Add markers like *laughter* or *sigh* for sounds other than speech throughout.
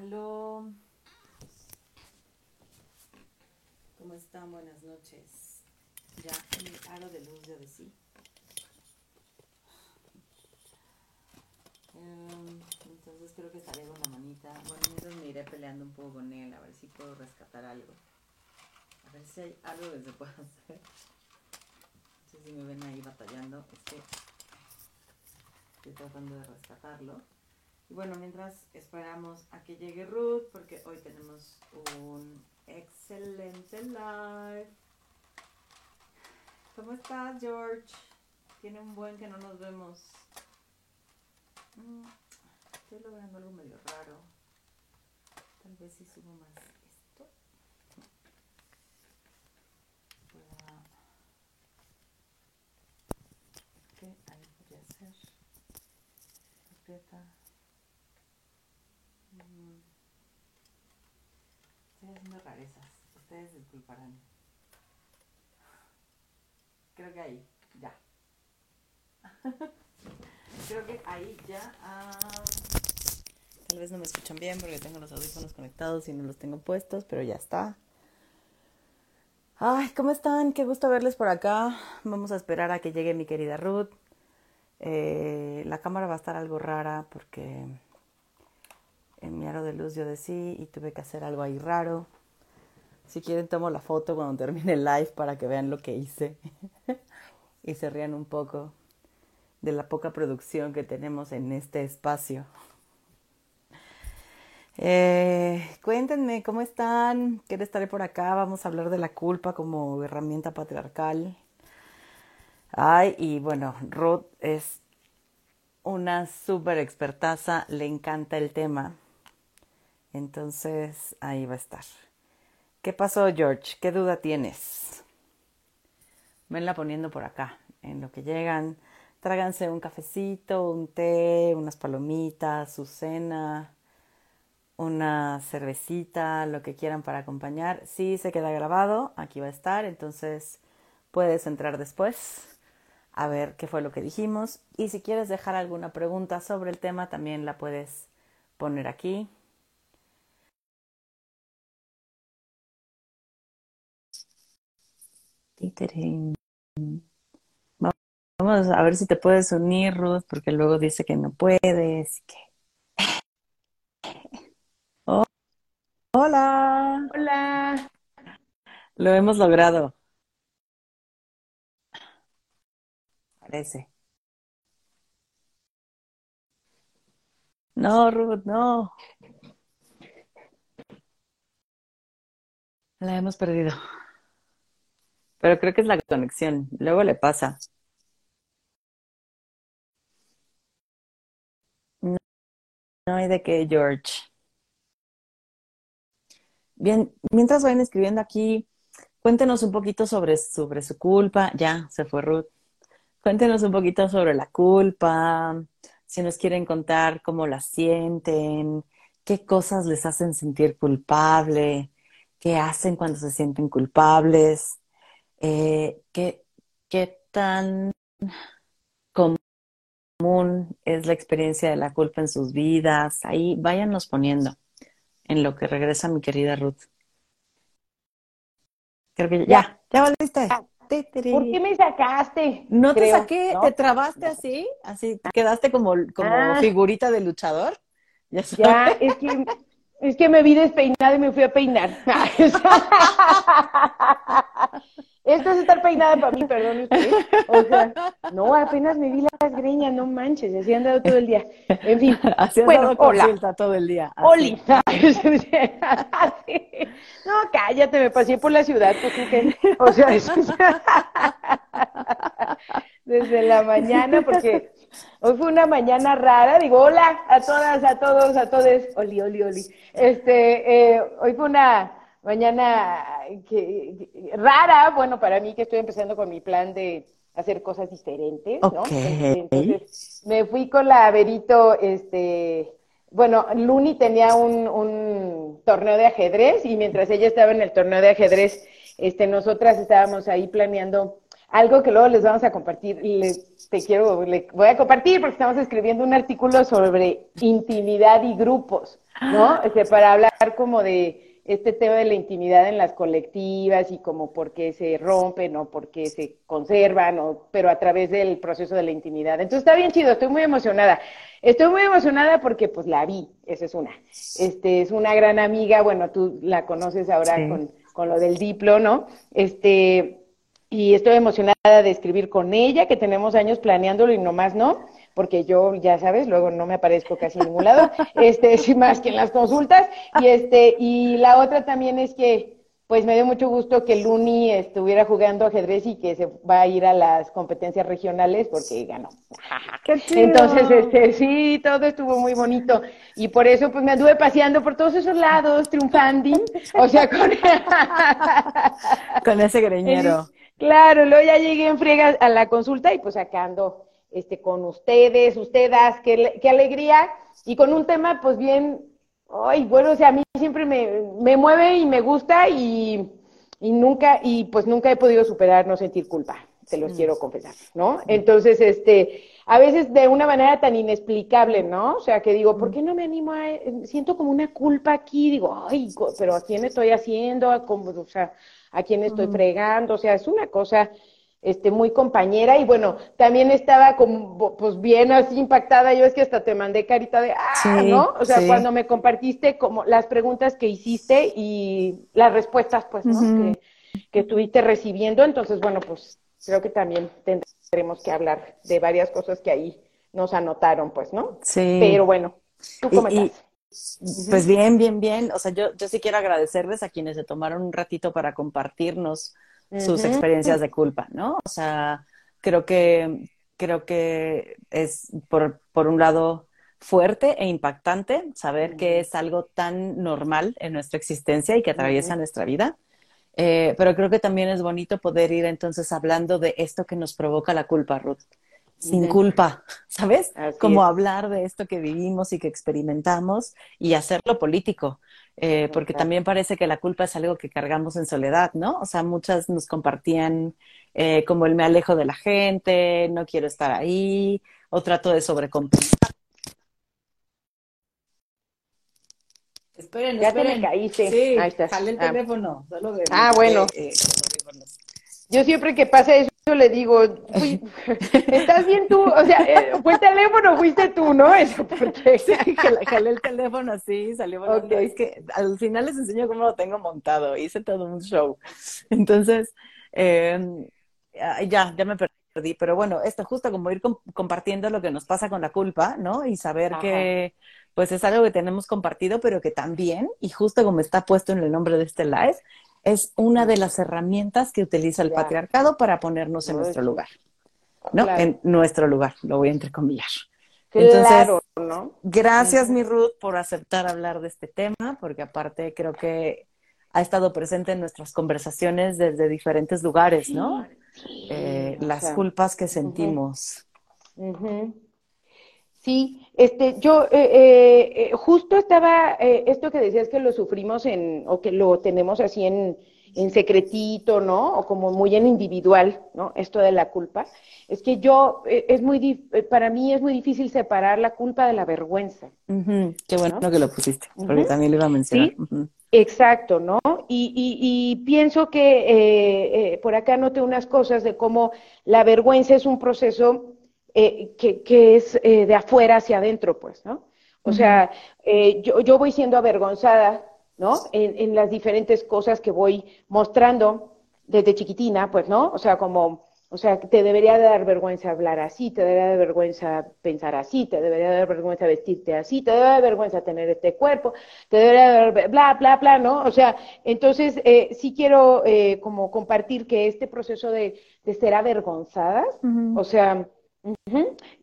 Aló. ¿Cómo están? Buenas noches. Ya en el aro de luz de sí. Em, entonces creo que estaré con la manita. Bueno, mientras me iré peleando un poco con él, a ver si puedo rescatar algo. A ver si hay algo que se pueda hacer. No sé si me ven ahí batallando. Es estoy tratando de rescatarlo. Y bueno, mientras esperamos a que llegue Ruth, porque hoy tenemos un excelente live. ¿Cómo estás, George? Tiene un buen que no nos vemos. Mm, estoy logrando algo medio raro. Tal vez si subo más esto. ¿Qué? Ahí podría ser. Aprieta. Estoy haciendo rarezas. Ustedes disculparán. Creo que ahí, ya. *laughs* Creo que ahí ya. Ah, tal vez no me escuchan bien porque tengo los audífonos conectados y no los tengo puestos, pero ya está. Ay, ¿cómo están? Qué gusto verles por acá. Vamos a esperar a que llegue mi querida Ruth. Eh, la cámara va a estar algo rara porque en mi aro de luz yo decí y tuve que hacer algo ahí raro. Si quieren tomo la foto cuando termine el live para que vean lo que hice *laughs* y se rían un poco de la poca producción que tenemos en este espacio. Eh, cuéntenme cómo están, quiero estaré por acá, vamos a hablar de la culpa como herramienta patriarcal. Ay, y bueno, Ruth es una súper expertaza, le encanta el tema. Entonces ahí va a estar. ¿Qué pasó, George? ¿Qué duda tienes? Venla poniendo por acá. En lo que llegan, tráganse un cafecito, un té, unas palomitas, su cena, una cervecita, lo que quieran para acompañar. Si se queda grabado, aquí va a estar, entonces puedes entrar después a ver qué fue lo que dijimos. Y si quieres dejar alguna pregunta sobre el tema, también la puedes poner aquí. Vamos a ver si te puedes unir, Ruth, porque luego dice que no puedes. *laughs* Oh, hola. Hola. Lo hemos logrado. Parece. No, Ruth, no. La hemos perdido. Pero creo que es la conexión. Luego le pasa. No, hay de qué, George. Bien, mientras vayan escribiendo aquí, cuéntenos un poquito sobre, sobre su culpa. Ya, se fue Ruth. Cuéntenos un poquito sobre la culpa, si nos quieren contar cómo la sienten, qué cosas les hacen sentir culpable, qué hacen cuando se sienten culpables. Eh, ¿qué, ¿Qué tan común es la experiencia de la culpa en sus vidas? Ahí váyanos poniendo en lo que regresa mi querida Ruth. Creo que ya, ya, volviste. ¿Por qué me sacaste? No te saqué, te trabaste así, así, quedaste como, como ah. figurita de luchador. Ya, ya es que es que me vi despeinada y me fui a peinar. *laughs* *laughs* Esto es estar peinada para mí, perdón usted. O sea, no, apenas me vi las greñas, no manches, así han dado todo el día. En fin. Así bueno, hola. todo el día. Oli. *laughs* No, cállate, me pasé por la ciudad, pues, que, o sea, eso *laughs* desde la mañana, porque hoy fue una mañana rara. Digo, hola a todas, a todos, a todos. Oli, oli, oli. Este, eh, hoy fue una mañana que, rara, bueno, para mí que estoy empezando con mi plan de hacer cosas diferentes, ¿no? Entonces, me fui con la Verito, este, bueno, Luni tenía un, un torneo de ajedrez y mientras ella estaba en el torneo de ajedrez, este, nosotras estábamos ahí planeando algo que luego les vamos a compartir. Les, te quiero, le voy a compartir porque estamos escribiendo un artículo sobre intimidad y grupos. ¿no? Este, para hablar como de este tema de la intimidad en las colectivas y como por qué se rompen o por qué se conservan, o, pero a través del proceso de la intimidad. Entonces está bien chido, estoy muy emocionada. Estoy muy emocionada porque pues la vi, esa es una. Este, es una gran amiga, bueno, tú la conoces ahora con, con lo del diplo, ¿no? Este, y estoy emocionada de escribir con ella, que tenemos años planeándolo y nomás no, porque yo, ya sabes, luego no me aparezco casi en ningún lado, *laughs* este, sin más que en las consultas, y este, y la otra también es que, pues me dio mucho gusto que Luni estuviera jugando ajedrez y que se va a ir a las competencias regionales porque ganó. *laughs* Entonces, este, sí, todo estuvo muy bonito. Y por eso, pues me anduve paseando por todos esos lados, triunfando. O sea, con... *laughs* con ese greñero. Claro, luego ya llegué en friega a la consulta y pues acá ando este, con ustedes, ustedes, qué, qué alegría, y con un tema pues bien, ay, bueno, o sea, a mí siempre me, me mueve y me gusta y, y, nunca, y pues nunca he podido superar no sentir culpa, te los quiero confesar, ¿no? Entonces, este, a veces de una manera tan inexplicable, ¿no? O sea, que digo, ¿por qué no me animo a, siento como una culpa aquí, digo, ay, pero ¿a quién estoy haciendo? o sea, a quién estoy fregando, o sea, es una cosa este, muy compañera y bueno, también estaba como, pues bien así impactada, yo es que hasta te mandé carita de, ah, ¿no? O sea, cuando me compartiste como las preguntas que hiciste y las respuestas, pues, ¿no? que, que estuviste recibiendo, entonces, bueno, pues creo que también tendremos que hablar de varias cosas que ahí nos anotaron, pues, ¿no? Sí. Pero bueno, ¿tú cómo estás? Pues bien, bien, bien. O sea, yo, yo sí quiero agradecerles a quienes se tomaron un ratito para compartirnos sus experiencias de culpa, ¿no? O sea, creo que, creo que es, por, por un lado, fuerte e impactante saber que es algo tan normal en nuestra existencia y que atraviesa nuestra vida. Eh, pero creo que también es bonito poder ir entonces hablando de esto que nos provoca la culpa, Ruth. Sin culpa, ¿sabes? Como hablar de esto que vivimos y que experimentamos y hacerlo político, eh, porque también parece que la culpa es algo que cargamos en soledad, ¿no? O sea, muchas nos compartían eh, como el me alejo de la gente, no quiero estar ahí, o trato de sobrecompensar. Esperen, ya te me caíste. Sí, Ahí está. el ah. teléfono. Solo de, ah, bueno. Eh, yo siempre que pasa eso le digo, *laughs* ¿estás bien tú? O sea, eh, ¿fue el teléfono fuiste tú, no? *laughs* Eso, porque... *laughs* Sí, jalé el teléfono así, salió okay. Es que al final les enseño cómo lo tengo montado, hice todo un show. Entonces, eh, ya, ya me perdí. Pero bueno, esto justo como ir compartiendo lo que nos pasa con la culpa, ¿no? Y saber que pues es algo que tenemos compartido, pero que también, y justo como está puesto en el nombre de este live, es una de las herramientas que utiliza el patriarcado para ponernos en nuestro lugar. ¿No? En nuestro lugar, lo voy a entrecomillar. Claro, ¿no? Gracias, mi Ruth, por aceptar hablar de este tema, porque aparte creo que ha estado presente en nuestras conversaciones desde diferentes lugares, ¿no? Eh, las culpas que sentimos. Sí, este, yo eh, eh, eh, justo estaba, esto que decías que lo sufrimos en, o que lo tenemos así en, en secretito, ¿no? O como muy en individual, ¿no? Esto de la culpa. Es que yo, es muy, para mí es muy difícil separar la culpa de la vergüenza. Qué bueno que lo pusiste, porque también lo iba a mencionar. Exacto, ¿no? Y, y, y pienso que por acá noté unas cosas de cómo la vergüenza es un proceso eh, que, que, es eh, de afuera hacia adentro, pues, ¿no? O sea, eh, yo, yo, voy siendo avergonzada, ¿no? En, en, las diferentes cosas que voy mostrando desde chiquitina, pues, ¿no? O sea, como, o sea, te debería dar vergüenza hablar así, te debería dar vergüenza pensar así, te debería dar vergüenza vestirte así, te debería dar vergüenza tener este cuerpo, te debería dar bla, bla, bla, ¿no? O sea, entonces eh, sí quiero eh, como compartir que este proceso de, de ser avergonzadas, o sea,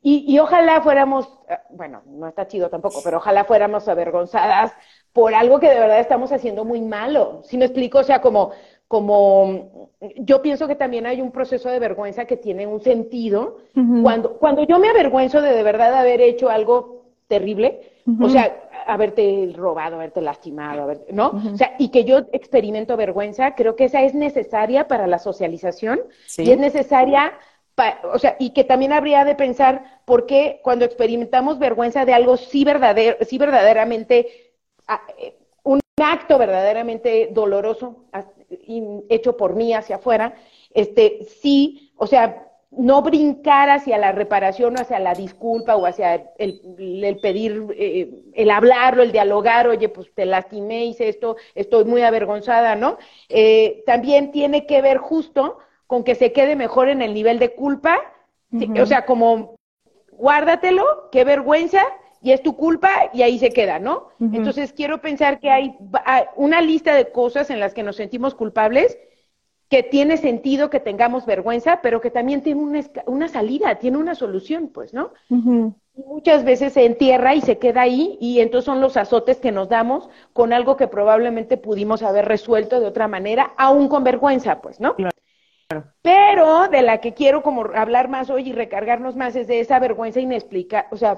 y, y, ojalá fuéramos, eh, bueno, no está chido tampoco, pero ojalá fuéramos avergonzadas por algo que de verdad estamos haciendo muy malo. Si me explico, o sea, como, como yo pienso que también hay un proceso de vergüenza que tiene un sentido. cuando, cuando yo me avergüenzo de de verdad haber hecho algo terrible, o sea, haberte robado, haberte lastimado, ¿no? O sea, y que yo experimento vergüenza, creo que esa es necesaria para la socialización y es necesaria o sea, y que también habría de pensar por qué cuando experimentamos vergüenza de algo sí, verdadero, sí verdaderamente eh, un acto verdaderamente doloroso hecho por mí hacia afuera, este, sí, o sea, no brincar hacia la reparación o hacia la disculpa o hacia el, pedir, eh, el hablarlo, el dialogar, oye, pues te lastimé, hice esto, estoy muy avergonzada, ¿no? Eh, también tiene que ver justo con que se quede mejor en el nivel de culpa, o sea, como guárdatelo, qué vergüenza, y es tu culpa y ahí se queda, ¿no? Entonces quiero pensar que hay una lista de cosas en las que nos sentimos culpables que tiene sentido que tengamos vergüenza, pero que también tiene una, una salida, tiene una solución, pues, ¿no? Muchas veces se entierra y se queda ahí y entonces son los azotes que nos damos con algo que probablemente pudimos haber resuelto de otra manera, aún con vergüenza, pues, ¿no? Claro. Pero de la que quiero como hablar más hoy y recargarnos más es de esa vergüenza inexplicable, o sea,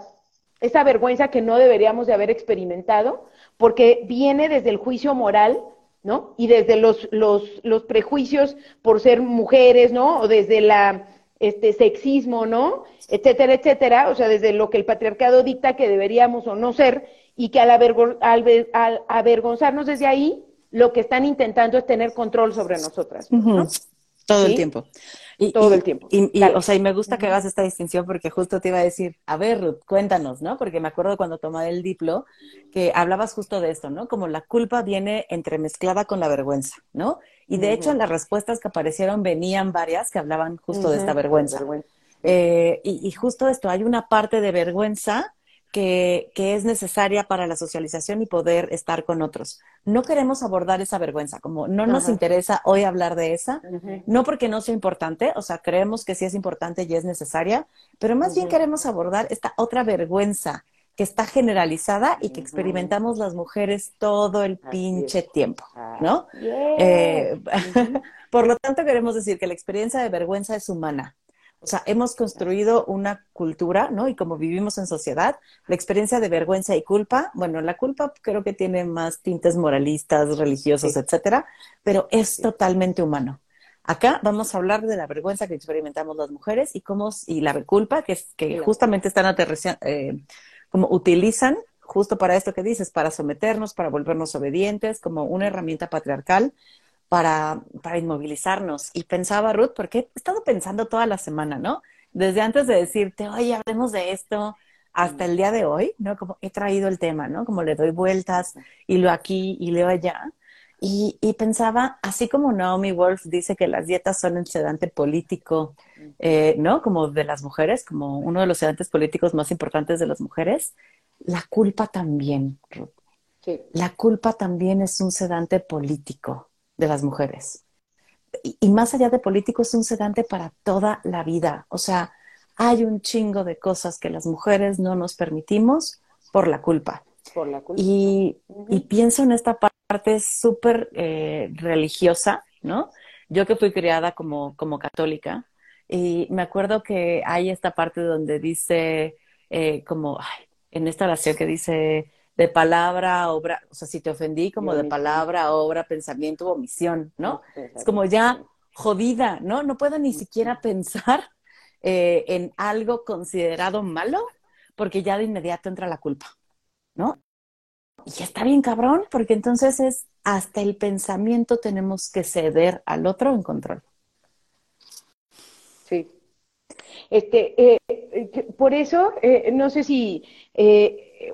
esa vergüenza que no deberíamos de haber experimentado, porque viene desde el juicio moral ¿no? Y desde los, los, los prejuicios por ser mujeres, ¿no? O desde la este sexismo, ¿no? Etcétera, etcétera, o sea, desde lo que el patriarcado dicta que deberíamos o no ser, y que al, al, avergonzarnos desde ahí, lo que están intentando es tener control sobre nosotras. ¿no? Todo el tiempo. Y, todo el tiempo. Y, o sea, y me gusta que hagas esta distinción porque justo te iba a decir, a ver, Ruth, cuéntanos, ¿no? Porque me acuerdo cuando tomé el diplo que hablabas justo de esto, ¿no? Como la culpa viene entremezclada con la vergüenza, ¿no? Y de hecho, en las respuestas que aparecieron venían varias que hablaban justo de esta vergüenza. Eh, y, y justo esto, hay una parte de vergüenza que, que, es necesaria para la socialización y poder estar con otros. No queremos abordar esa vergüenza, como no nos interesa hoy hablar de esa, no porque no sea importante, o sea, creemos que sí es importante y es necesaria, pero más bien queremos abordar esta otra vergüenza que está generalizada y que experimentamos las mujeres todo el pinche tiempo, ¿no? Eh, *laughs* por lo tanto, queremos decir que la experiencia de vergüenza es humana o sea, hemos construido una cultura, ¿no? Y como vivimos en sociedad, la experiencia de vergüenza y culpa, bueno, la culpa creo que tiene más tintes moralistas, religiosos, etcétera, pero es totalmente humano. Acá vamos a hablar de la vergüenza que experimentamos las mujeres y cómo, y la culpa que, que justamente están aterrizando, eh, como utilizan justo para esto que dices, para someternos, para volvernos obedientes, como una herramienta patriarcal para, para inmovilizarnos. Y pensaba, Ruth, porque he estado pensando toda la semana, ¿no? Desde antes de decirte, oye, hablemos de esto, hasta el día de hoy, ¿no? Como he traído el tema, ¿no? Como le doy vueltas y lo aquí y leo allá. Y, y, pensaba, así como Naomi Wolf dice que las dietas son el sedante político, eh, ¿no? Como de las mujeres, como uno de los sedantes políticos más importantes de las mujeres, la culpa también, Ruth. Sí. La culpa también es un sedante político de las mujeres. Y, más allá de político, es un sedante para toda la vida. O sea, hay un chingo de cosas que las mujeres no nos permitimos por la culpa. Por la culpa. Y, pienso en esta parte súper eh, religiosa, ¿no? Yo que fui criada como, como católica, y me acuerdo que hay esta parte donde dice, eh, como, en esta oración que dice, de palabra, obra, o sea, si te ofendí como de palabra, obra, pensamiento o omisión, ¿no? Es como ya jodida, ¿no? No puedo ni siquiera pensar eh, en algo considerado malo porque ya de inmediato entra la culpa, ¿no? Y está bien cabrón, porque entonces es hasta el pensamiento tenemos que ceder al otro en control. Sí. Este, eh, eh, por eso, no sé si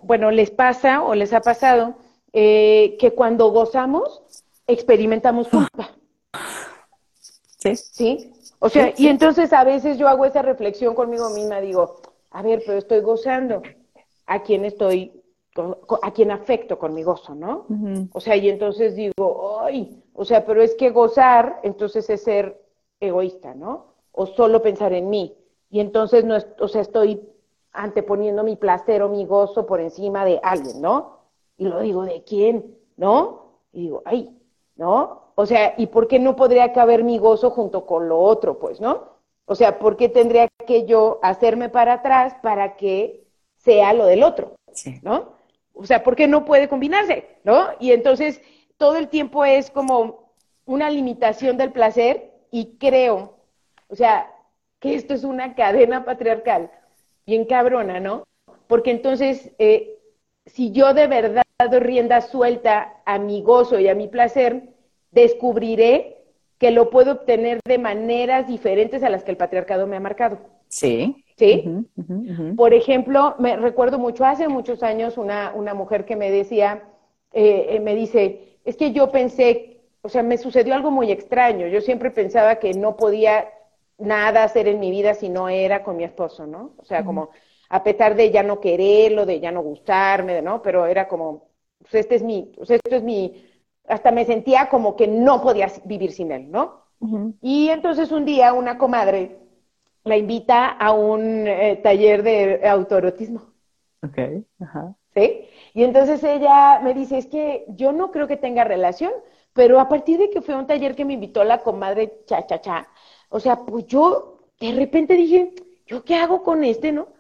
bueno, les pasa o les ha pasado eh, que cuando gozamos experimentamos culpa. Sí. ¿Sí? O sea, y entonces a veces yo hago esa reflexión conmigo misma, digo, a ver, pero estoy gozando. ¿A quién estoy, a quién afecto con mi gozo, no? O sea, y entonces digo, ay, o sea, pero es que gozar, entonces es ser egoísta, ¿no? O solo pensar en mí. Y entonces, no o sea, estoy anteponiendo mi placer o mi gozo por encima de alguien, ¿no? Y lo digo, ¿de quién? ¿No? Y digo, ay, ¿no? O sea, ¿y por qué no podría caber mi gozo junto con lo otro, pues, ¿no? O sea, ¿por qué tendría que yo hacerme para atrás para que sea lo del otro? ¿No? O sea, ¿por qué no puede combinarse? ¿No? Y entonces todo el tiempo es como una limitación del placer y creo, o sea, que esto es una cadena patriarcal bien cabrona, ¿no? Porque entonces, eh, si yo de verdad dado rienda suelta a mi gozo y a mi placer, descubriré que lo puedo obtener de maneras diferentes a las que el patriarcado me ha marcado. Sí. ¿Sí? Por ejemplo, me recuerdo mucho, hace muchos años, una, una mujer que me decía, eh, eh, me dice, es que yo pensé, o sea, me sucedió algo muy extraño. Yo siempre pensaba que no podía nada hacer en mi vida si no era con mi esposo, ¿no? O sea, como a pesar de ya no quererlo, de ya no gustarme, ¿no? Pero era como, pues este es mi, pues esto es mi, hasta me sentía como que no podía vivir sin él, ¿no? Y entonces un día una comadre la invita a un eh, taller de autoerotismo. Ok, ajá. ¿Sí? Y entonces ella me dice, es que yo no creo que tenga relación, pero a partir de que fue un taller que me invitó la comadre cha, cha, cha, o sea, pues yo de repente dije, ¿yo qué hago con este, no?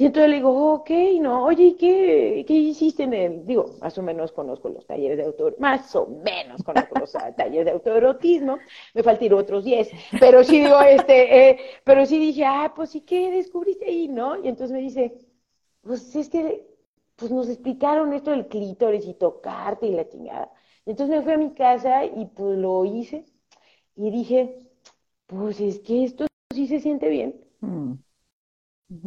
Y entonces le digo, ok, no, oye, ¿qué, ¿qué hiciste en el? Digo, más o menos conozco los talleres de autor, más o menos conozco los talleres de autoerotismo, me faltan otros 10, pero sí digo, este, eh, pero sí dije, ah, pues sí, ¿qué descubriste ahí, no? Y entonces me dice, pues es que, pues nos explicaron esto del clítoris y tocarte y la chingada. Entonces me fui a mi casa y pues lo hice y dije, pues es que esto sí se siente bien. Mm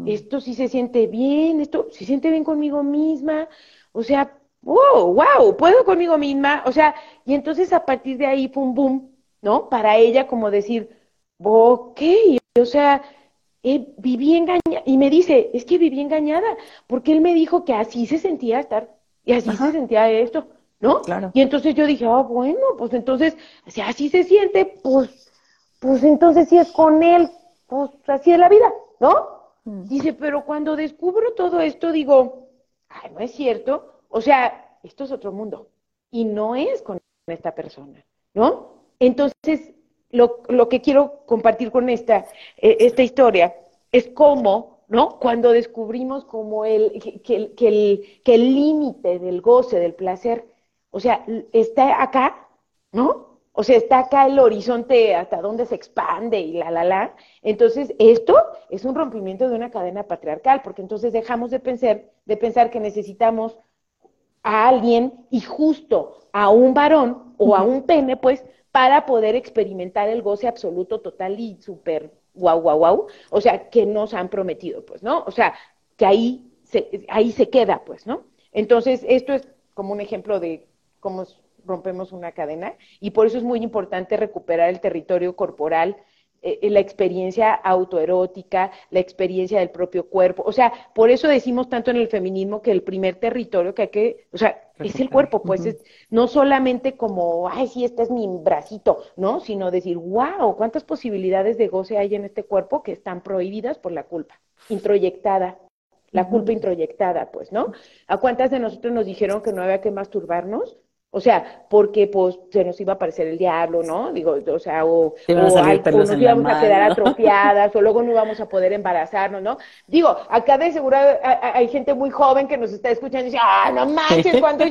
esto sí se siente bien, esto se siente bien conmigo misma, o sea, wow, wow, puedo conmigo misma, o sea, y entonces a partir de ahí fue un boom, ¿no? Para ella como decir, ok, o sea, eh, viví engañada, y me dice, es que viví engañada, porque él me dijo que así se sentía estar, y así se sentía esto, ¿no? Claro. Y entonces yo dije, ah, bueno, pues entonces, si así se siente, pues, pues entonces si es con él, pues así es la vida, ¿no? Mm. Dice, pero cuando descubro todo esto, digo, ay, no es cierto. O sea, esto es otro mundo. Y no es con esta persona, ¿no? Entonces, lo, lo que quiero compartir con esta, eh, esta historia es cómo, ¿no? Cuando descubrimos como el, que, que el, que el límite del goce, del placer, o sea, está acá, ¿no? O sea, está acá el horizonte hasta dónde se expande y la, la, la. Entonces, esto es un rompimiento de una cadena patriarcal, porque entonces dejamos de pensar, de pensar que necesitamos a alguien y justo a un varón o a un pene, pues, para poder experimentar el goce absoluto, total y súper guau, guau, guau. O sea, que nos han prometido, pues, ¿no? O sea, que ahí se, ahí se queda, pues, ¿no? Entonces, esto es como un ejemplo de cómo rompemos una cadena y por eso es muy importante recuperar el territorio corporal, eh, eh, la experiencia autoerótica, la experiencia del propio cuerpo. O sea, por eso decimos tanto en el feminismo que el primer territorio que hay que, o sea, es el cuerpo, pues es no solamente como, ay, sí, este es mi bracito, ¿no? Sino decir, wow, cuántas posibilidades de goce hay en este cuerpo que están prohibidas por la culpa, introyectada. La culpa introyectada, pues, ¿no? ¿A cuántas de nosotros nos dijeron que no había que masturbarnos? O sea, porque pues se nos iba a aparecer el diablo, ¿no? Digo, o sea, o, o, nos íbamos a quedar atrofiadas, *laughs* o luego no íbamos a poder embarazarnos, ¿no? Digo, acá de seguro hay, gente muy joven que nos está escuchando y dice, ah, no manches, cuánto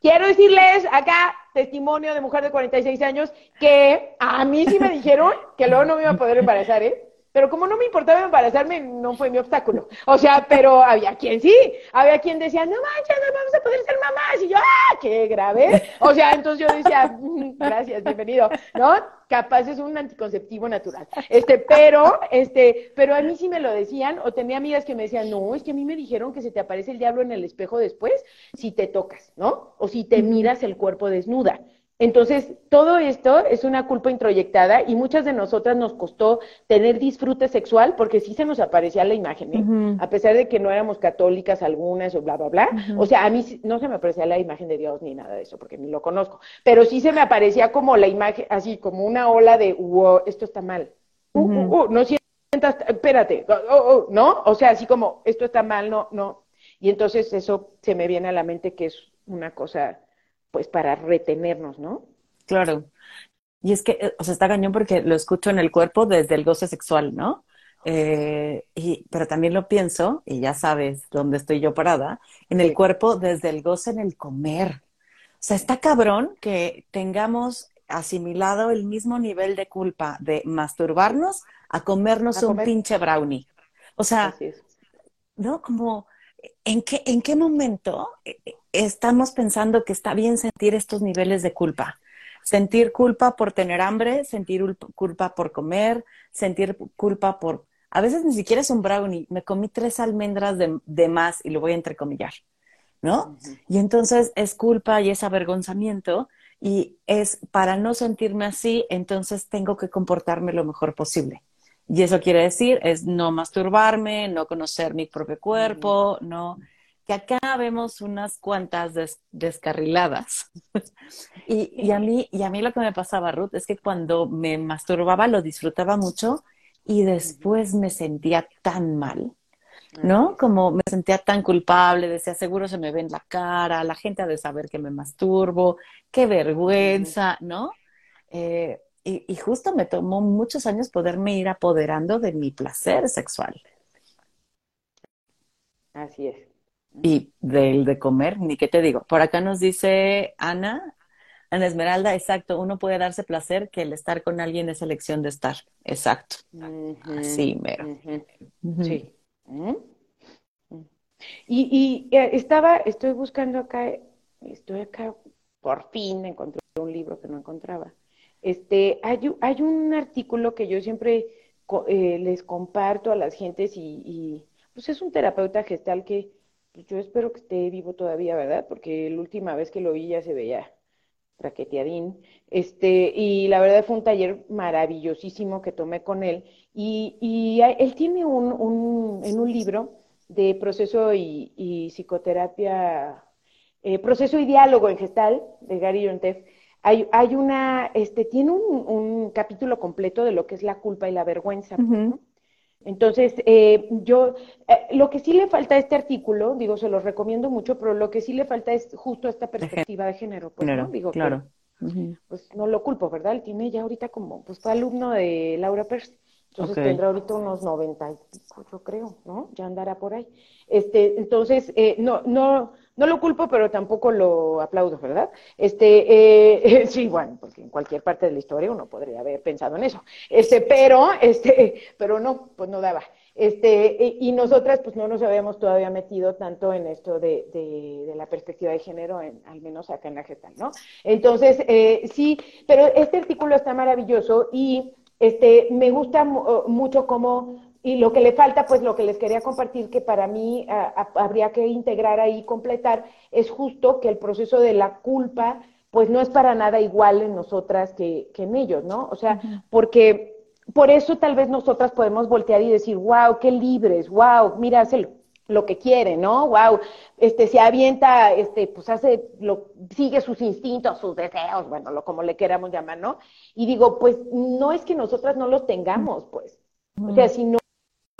Quiero decirles acá, testimonio de mujer de 46 años, que a mí sí me dijeron que luego no me iba a poder embarazar, ¿eh? Pero como no me importaba embarazarme, no fue mi obstáculo. O sea, pero había quien sí, había quien decía, no manches, no vamos a poder ser mamás. Y yo, ¡ah, qué grave! O sea, entonces yo decía, mm, gracias, bienvenido, ¿no? Capaz es un anticonceptivo natural. Este, pero, este, pero a mí sí me lo decían, o tenía amigas que me decían, no, es que a mí me dijeron que se te aparece el diablo en el espejo después si te tocas, ¿no? O si te miras el cuerpo desnuda. Entonces, todo esto es una culpa introyectada y muchas de nosotras nos costó tener disfrute sexual porque sí se nos aparecía la imagen, ¿eh? a pesar de que no éramos católicas algunas o bla, bla, bla. O sea, a mí no se me aparecía la imagen de Dios ni nada de eso porque ni lo conozco, pero sí se me aparecía como la imagen, así como una ola de, wow, esto está mal. Uh, uh, uh, no sientas, espérate, oh, oh, oh, ¿no? O sea, así como, esto está mal, no, no. Y entonces eso se me viene a la mente que es una cosa pues para retenernos, ¿no? Claro. Y es que, eh, o sea, está cañón porque lo escucho en el cuerpo desde el goce sexual, ¿no? Eh, y, pero también lo pienso, y ya sabes dónde estoy yo parada, en el cuerpo desde el goce en el comer. O sea, está cabrón que tengamos asimilado el mismo nivel de culpa de masturbarnos a comernos un pinche brownie. O sea, ¿no? Como ¿en qué, ¿en qué momento eh, estamos pensando que está bien sentir estos niveles de culpa? Sentir culpa por tener hambre, sentir culpa por comer, sentir culpa por... A veces ni siquiera es un brownie, me comí tres almendras de, más y lo voy a entrecomillar, ¿no? Y entonces es culpa y es avergonzamiento y es para no sentirme así, entonces tengo que comportarme lo mejor posible. Y eso quiere decir es no masturbarme, no conocer mi propio cuerpo, no que acá vemos unas cuantas descarriladas. *laughs* y, a mí, y a mí lo que me pasaba, Ruth, es que cuando me masturbaba lo disfrutaba mucho y después me sentía tan mal, ¿no? Como me sentía tan culpable, decía, seguro se me ve en la cara, la gente ha de saber que me masturbo, qué vergüenza, ¿no? Eh, y, justo me tomó muchos años poderme ir apoderando de mi placer sexual. Así es. Y del de comer, ni qué te digo. Por acá nos dice Ana, Ana Esmeralda, exacto, uno puede darse placer que el estar con alguien es elección de estar. Exacto. Así, mero. Sí. Y, y eh, estaba, estoy buscando acá, estoy acá, por fin encontré un libro que no encontraba. Este, hay, hay un artículo que yo siempre eh, les comparto a las gentes y, pues es un terapeuta gestal que yo espero que esté vivo todavía, ¿verdad? Porque la última vez que lo vi ya se veía traqueteadín. Este, y la verdad fue un taller maravillosísimo que tomé con él. Y, y él tiene un, un, en un libro de proceso y, psicoterapia, eh, proceso y diálogo en gestal de Gary Yontef, hay, hay una, este, tiene un, capítulo completo de lo que es la culpa y la vergüenza. Entonces, eh, yo, eh, lo que sí le falta a este artículo, digo, se los recomiendo mucho, pero lo que sí le falta es justo esta perspectiva de género, pues, ¿no? Digo, claro. pues no lo culpo, ¿verdad? Él tiene ya ahorita como, pues fue alumno de Laura Pers, entonces tendrá ahorita unos noventa y pico, yo creo, ¿no? Ya andará por ahí. Este, entonces, eh, no, no, no lo culpo, pero tampoco lo aplaudo, ¿verdad? Este, eh, *laughs* sí, bueno, porque en cualquier parte de la historia uno podría haber pensado en eso. Este, pero, este, pero no, pues no daba. Este, y nosotras, pues no nos habíamos todavía metido tanto en esto de, de, la perspectiva de género, en, al menos acá en la ¿no? Entonces, eh, sí, pero este artículo está maravilloso y este, me gusta mucho cómo y lo que le falta, pues lo que les quería compartir, que para mí habría que integrar ahí, completar, es justo que el proceso de la culpa, pues no es para nada igual en nosotras que, en ellos, ¿no? O sea, porque por eso tal vez nosotras podemos voltear y decir, wow, qué libres, wow, mira, hace lo que quiere, ¿no? Wow, este, se avienta, este, pues hace, lo, sigue sus instintos, sus deseos, bueno, lo como le queramos llamar, ¿no? Y digo, pues no es que nosotras no los tengamos, pues. O sea, si no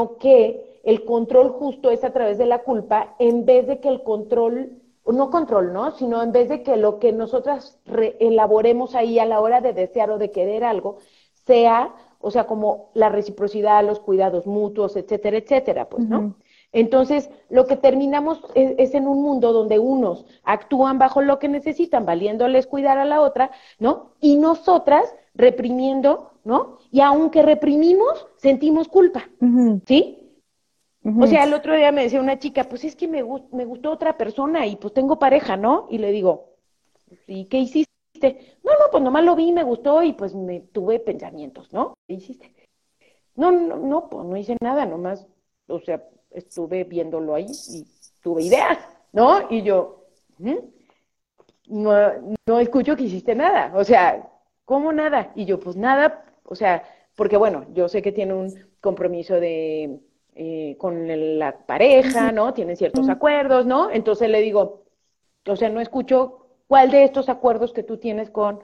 que el control justo es a través de la culpa, en vez de que el control, no control, ¿no? Sino en vez de que lo que nosotras elaboremos ahí a la hora de desear o de querer algo, sea, o sea, como la reciprocidad, los cuidados mutuos, etcétera, etcétera, pues, ¿no? Entonces, lo que terminamos es, es, en un mundo donde unos actúan bajo lo que necesitan, valiéndoles cuidar a la otra, ¿no? Y nosotras reprimiendo, ¿no? Y aunque reprimimos, sentimos culpa, ¿sí? O sea, el otro día me decía una chica, pues es que me, me gustó otra persona y pues tengo pareja, ¿no? Y le digo, ¿y qué hiciste? No, no, pues nomás lo vi, me gustó y pues me tuve pensamientos, ¿no? ¿Qué hiciste? No, no, no, pues no hice nada, nomás, o sea, estuve viéndolo ahí y tuve ideas, ¿no? Y yo, no, no escucho que hiciste nada, o sea, ¿cómo nada? Y yo, pues nada, o sea, porque bueno, yo sé que tiene un compromiso de eh, con la pareja, ¿no? Tienen ciertos acuerdos, ¿no? Entonces le digo, o sea, no escucho cuál de estos acuerdos que tú tienes con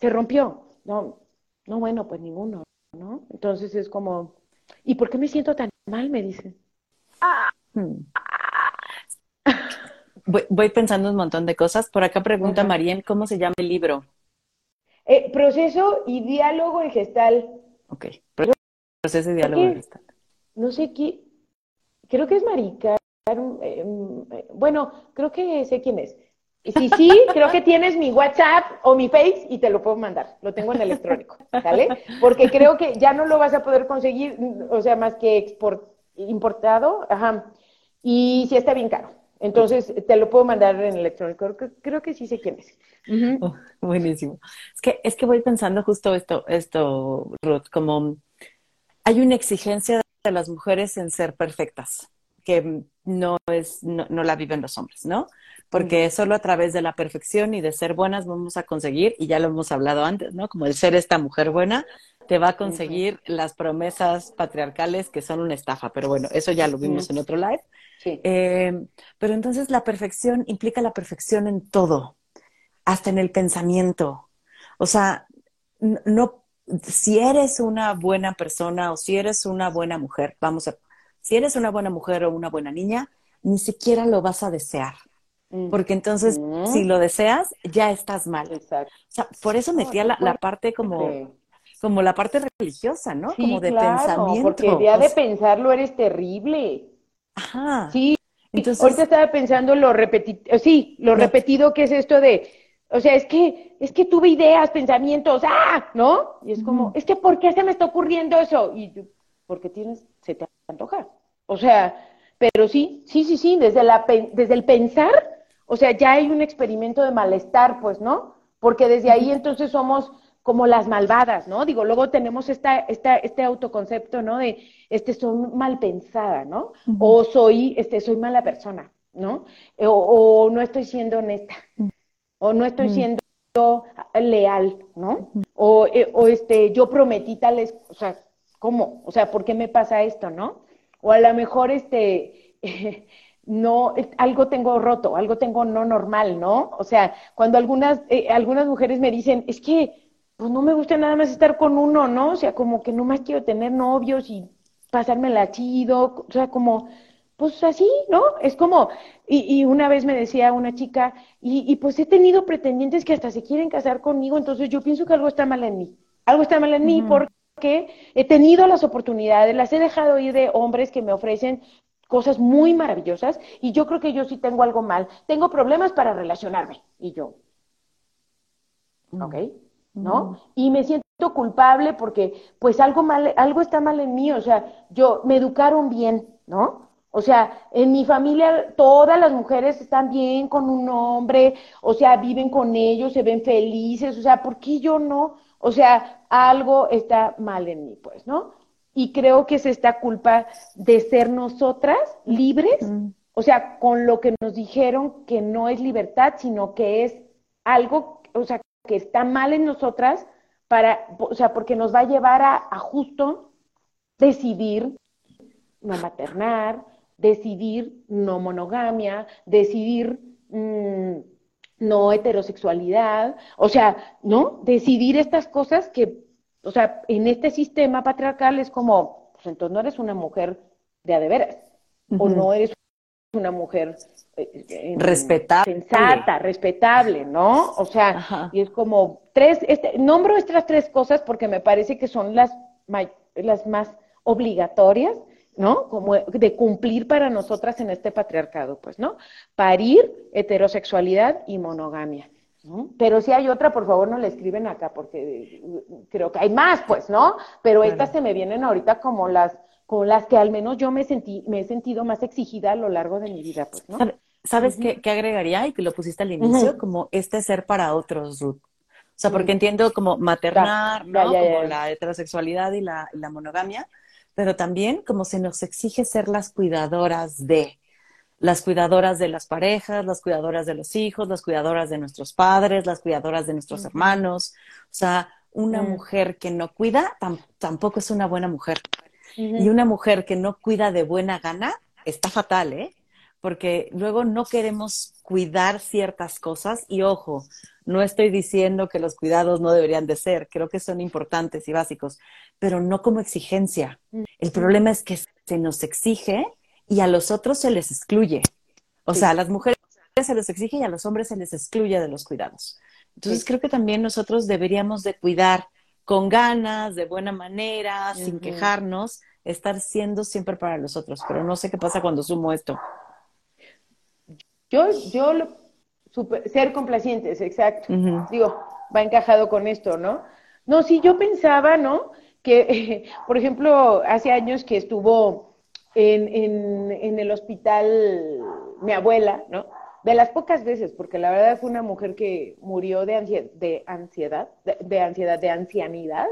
se rompió. No, no, bueno, pues ninguno, ¿no? Entonces es como, ¿y por qué me siento tan mal? Me dicen. Hmm. Voy, pensando un montón de cosas. Por acá pregunta Marien, ¿cómo se llama el libro? Eh, proceso y diálogo en gestal. Ok, proceso y diálogo en gestal. No sé qué, creo que es Marica. Em, bueno, creo que sé quién es. Si sí, creo que tienes mi WhatsApp o mi Face y te lo puedo mandar. Lo tengo en electrónico, ¿vale? Porque creo que ya no lo vas a poder conseguir, o sea, más que export, importado. Ajá. y sí está bien caro. Entonces, te lo puedo mandar en electrónico. Creo, que sí sé quién es. Oh, buenísimo. Es que, es que voy pensando justo esto, esto, Ruth, como hay una exigencia de las mujeres en ser perfectas, que no es, no, la viven los hombres, ¿no? Porque solo a través de la perfección y de ser buenas vamos a conseguir, y ya lo hemos hablado antes, ¿no? Como el ser esta mujer buena, te va a conseguir las promesas patriarcales que son una estafa. Pero bueno, eso ya lo vimos en otro live. Eh, pero entonces la perfección implica la perfección en todo, hasta en el pensamiento. O sea, no, si eres una buena persona o si eres una buena mujer, vamos a, si eres una buena mujer o una buena niña, ni siquiera lo vas a desear. Mm. Porque entonces, mm. si lo deseas, ya estás mal. Exacto. O sea, por eso metía la, la parte como, como la parte religiosa, ¿no? como de pensamiento. Porque el día de pensarlo eres terrible. Ajá. Sí, Entonces, ahorita estaba pensando lo repetido, eh, sí, lo repetido que es esto de, o sea, es que, es que tuve ideas, pensamientos, ¡ah! ¿No? Y es como, es que ¿por qué se me está ocurriendo eso? Y porque tienes, se te antoja. O sea, pero sí, sí, sí, sí, desde, la, desde el pensar, o sea, ya hay un experimento de malestar, pues, ¿no? Porque desde ahí entonces somos como las malvadas, ¿no? Digo, luego tenemos esta, esta, este autoconcepto, ¿no? De, este, soy mal pensada, ¿no? O soy, este, soy mala persona, ¿no? O, no estoy siendo honesta, o no estoy siendo leal, ¿no? O, eh, o, este, yo prometí tales, o sea, ¿cómo? O sea, ¿por qué me pasa esto, no? O a lo mejor, este, *laughs* no, algo tengo roto, algo tengo no normal, ¿no? O sea, cuando algunas, eh, algunas mujeres me dicen, es que pues no me gusta nada más estar con uno, ¿no? O sea, como que no más quiero tener novios y pasármela chido, o sea, como, pues así, ¿no? Es como, y, y una vez me decía una chica, y, y, pues he tenido pretendientes que hasta se quieren casar conmigo, entonces yo pienso que algo está mal en mí. Algo está mal en mí porque he tenido las oportunidades, las he dejado ir de hombres que me ofrecen cosas muy maravillosas y yo creo que yo sí tengo algo mal. Tengo problemas para relacionarme. Y yo, ¿ok? ¿no? Y me siento culpable porque pues algo mal, algo está mal en mí, o sea, yo me educaron bien, ¿no? O sea, en mi familia todas las mujeres están bien con un hombre, o sea, viven con ellos, se ven felices, o sea, ¿por qué yo no? O sea, algo está mal en mí, pues, ¿no? Y creo que es esta culpa de ser nosotras libres, o sea, con lo que nos dijeron que no es libertad, sino que es algo, o sea, que está mal en nosotras para, o sea, porque nos va a llevar a, justo decidir no maternar, decidir no monogamia, decidir mm, no heterosexualidad, o sea, ¿no? Decidir estas cosas que, o sea, en este sistema patriarcal es como, pues entonces no eres una mujer de a de veras, o no eres una mujer eh, respetable. sensata, respetable, ¿no? O sea, y es como tres, este, nombro estas tres cosas porque me parece que son las, las más obligatorias, ¿no? Como de cumplir para nosotras en este patriarcado, pues, ¿no? Parir, heterosexualidad y monogamia. Pero si hay otra, por favor no le escriben acá, porque creo que hay más, pues, ¿no? Pero estas se me vienen ahorita como las con las que al menos yo me sentí, me he sentido más exigida a lo largo de mi vida, pues, ¿no? ¿Sabes qué, agregaría? Y que lo pusiste al inicio, como este ser para otros, Ruth. O sea, porque entiendo como maternar, ¿no? como la heterosexualidad y la, la, monogamia, pero también como se nos exige ser las cuidadoras de, las cuidadoras de las parejas, las cuidadoras de los hijos, las cuidadoras de nuestros padres, las cuidadoras de nuestros hermanos. O sea, una mujer que no cuida tampoco es una buena mujer. Y una mujer que no cuida de buena gana está fatal, ¿eh? Porque luego no queremos cuidar ciertas cosas y ojo, no estoy diciendo que los cuidados no deberían de ser, creo que son importantes y básicos, pero no como exigencia. El problema es que se nos exige y a los otros se les excluye. O sea, a las mujeres se les exige y a los hombres se les excluye de los cuidados. Entonces creo que también nosotros deberíamos de cuidar con ganas, de buena manera, sin quejarnos, estar siendo siempre para los otros. Pero no sé qué pasa cuando sumo esto. Yo, yo, ser complacientes, exacto. Digo, va encajado con esto, ¿no? No, sí, yo pensaba, ¿no? Que, *laughs* por ejemplo, hace años que estuvo en, en, en el hospital, mi abuela, ¿no? De las pocas veces, porque la verdad fue una mujer que murió de, ansiedad, de ansiedad, de, ansiedad, de ancianidad.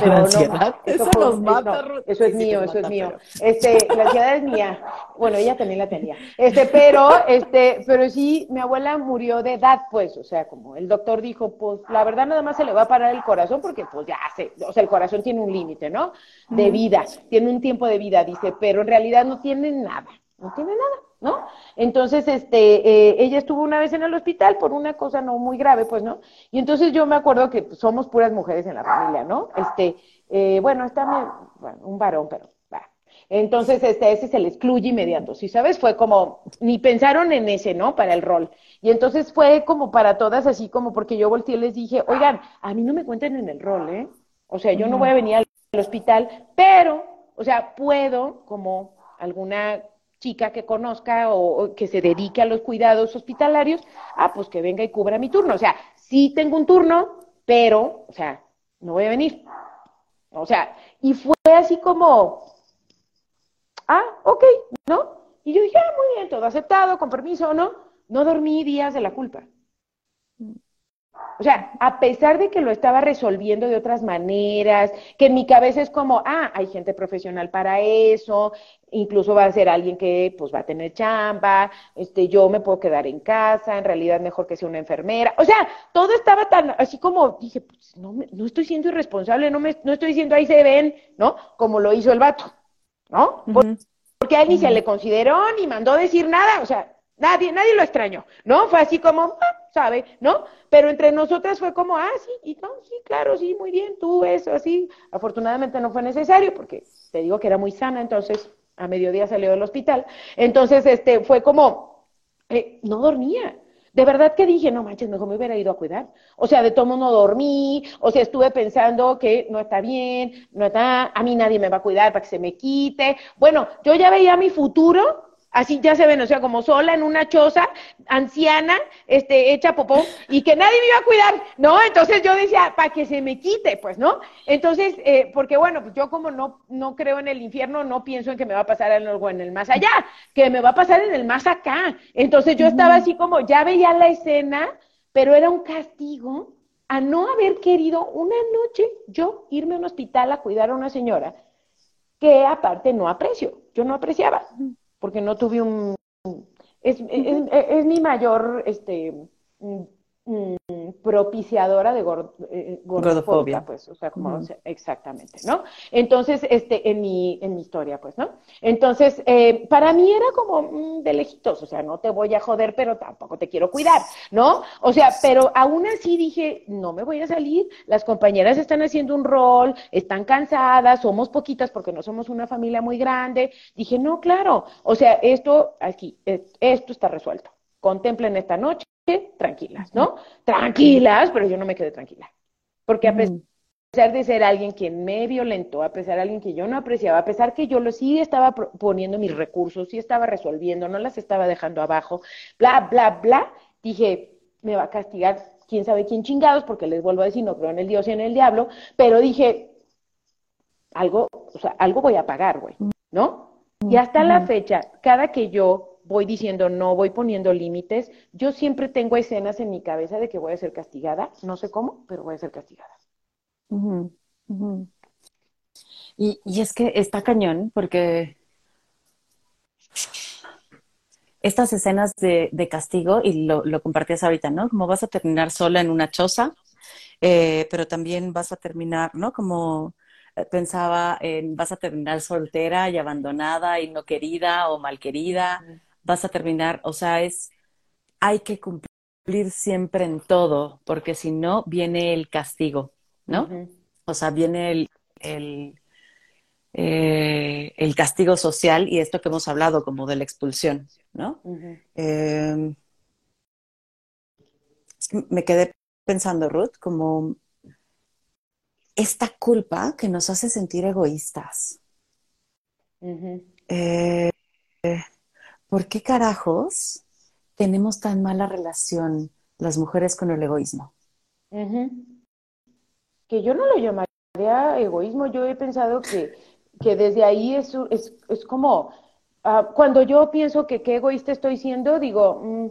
Pero ansiedad? eso, nos mata, eso es mío, eso es mío. Este, la ansiedad es mía. Bueno, ella también la tenía. Este, pero, este, pero sí, mi abuela murió de edad, pues, o sea, como el doctor dijo, pues, la verdad nada más se le va a parar el corazón porque, pues, ya se, o sea, el corazón tiene un límite, ¿no? De vida, tiene un tiempo de vida, dice, pero en realidad no tiene nada, no tiene nada. ¿No? Entonces, este, eh, ella estuvo una vez en el hospital por una cosa no muy grave, pues, ¿no? Y entonces yo me acuerdo que somos puras mujeres en la familia, ¿no? Este, eh, bueno, está un varón, pero va. Entonces, este, ese se le excluye inmediato, ¿sí sabes? Fue como, ni pensaron en ese, ¿no? Para el rol. Y entonces fue como para todas, así como porque yo volteé y les dije, oigan, a mí no me cuenten en el rol, ¿eh? O sea, yo no voy a venir al hospital, pero, o sea, puedo, como alguna chica que conozca o, que se dedique a los cuidados hospitalarios, ah, pues que venga y cubra mi turno. O sea, sí tengo un turno, pero, o sea, no voy a venir. O sea, y fue así como, ah, ok, ¿no? Y yo dije, ah, muy bien, todo aceptado, con permiso, ¿no? No dormí días de la culpa. O sea, a pesar de que lo estaba resolviendo de otras maneras, que en mi cabeza es como, ah, hay gente profesional para eso, incluso va a ser alguien que pues va a tener chamba, este, yo me puedo quedar en casa, en realidad mejor que sea una enfermera. O sea, todo estaba tan así como, dije, pues no, no estoy siendo irresponsable, no, me, no estoy diciendo ahí se ven, ¿no? Como lo hizo el vato, ¿no? Porque a él ni se le consideró ni mandó decir nada, o sea, nadie, nadie lo extrañó, ¿no? Fue así como, ah, ¿sabe? ¿No? Pero entre nosotras fue como, ah, sí, y no, sí, claro, sí, muy bien, tú eso, así. Afortunadamente no fue necesario porque te digo que era muy sana, entonces a mediodía salió del hospital. Entonces, este, fue como, eh, no dormía. De verdad que dije, no manches, mejor me hubiera ido a cuidar. O sea, de todo no dormí, o sea, estuve pensando que no está bien, no está, a mí nadie me va a cuidar para que se me quite. Bueno, yo ya veía mi futuro así ya se ven, o sea, como sola en una choza, anciana, este, hecha popó, y que nadie me iba a cuidar, ¿no? Entonces yo decía, para que se me quite, pues, ¿no? Entonces, eh, porque bueno, pues yo como no, no creo en el infierno, no pienso en que me va a pasar algo en el más allá, que me va a pasar en el más acá. Entonces yo estaba así como, ya veía la escena, pero era un castigo a no haber querido una noche yo irme a un hospital a cuidar a una señora que aparte no aprecio, yo no apreciaba porque no tuve un... Es, es, mi mayor este, propiciadora de eh, gordofobia, pues, o sea, como, exactamente, ¿no? Entonces, este, en mi, en mi historia, pues, ¿no? Entonces, eh, para mí era como mm, de lejitos, o sea, no te voy a joder, pero tampoco te quiero cuidar, ¿no? O sea, pero aún así dije, no me voy a salir, las compañeras están haciendo un rol, están cansadas, somos poquitas porque no somos una familia muy grande, dije, no, claro, o sea, esto aquí, esto está resuelto, contemplen esta noche, tranquilas, ¿no? Tranquilas, pero yo no me quedé tranquila. Porque a pesar de ser alguien que me violentó, a pesar de alguien que yo no apreciaba, a pesar que yo lo sí estaba poniendo mis recursos, sí estaba resolviendo, no las estaba dejando abajo, bla, bla, bla, dije, me va a castigar quién sabe quién chingados, porque les vuelvo a decir, no creo en el Dios y en el diablo, pero dije, algo, o sea, algo voy a pagar, güey, ¿no? Y hasta la fecha, cada que yo voy diciendo no, voy poniendo límites, yo siempre tengo escenas en mi cabeza de que voy a ser castigada, no sé cómo, pero voy a ser castigada. Y, es que está cañón porque estas escenas de, castigo, y lo, lo, compartías ahorita, ¿no? Como vas a terminar sola en una choza, eh, pero también vas a terminar, ¿no? Como eh, pensaba en vas a terminar soltera y abandonada y no querida o mal querida vas a terminar, o sea, es, hay que cumplir siempre en todo, porque si no, viene el castigo, ¿no? O sea, viene el, el, eh, el, castigo social y esto que hemos hablado como de la expulsión, ¿no? Em, me quedé pensando, Ruth, como esta culpa que nos hace sentir egoístas. eh, ¿por qué carajos tenemos tan mala relación las mujeres con el egoísmo? Que yo no lo llamaría egoísmo, yo he pensado que, que desde ahí es, es, es como ah, cuando yo pienso que qué egoísta estoy siendo, digo, mm,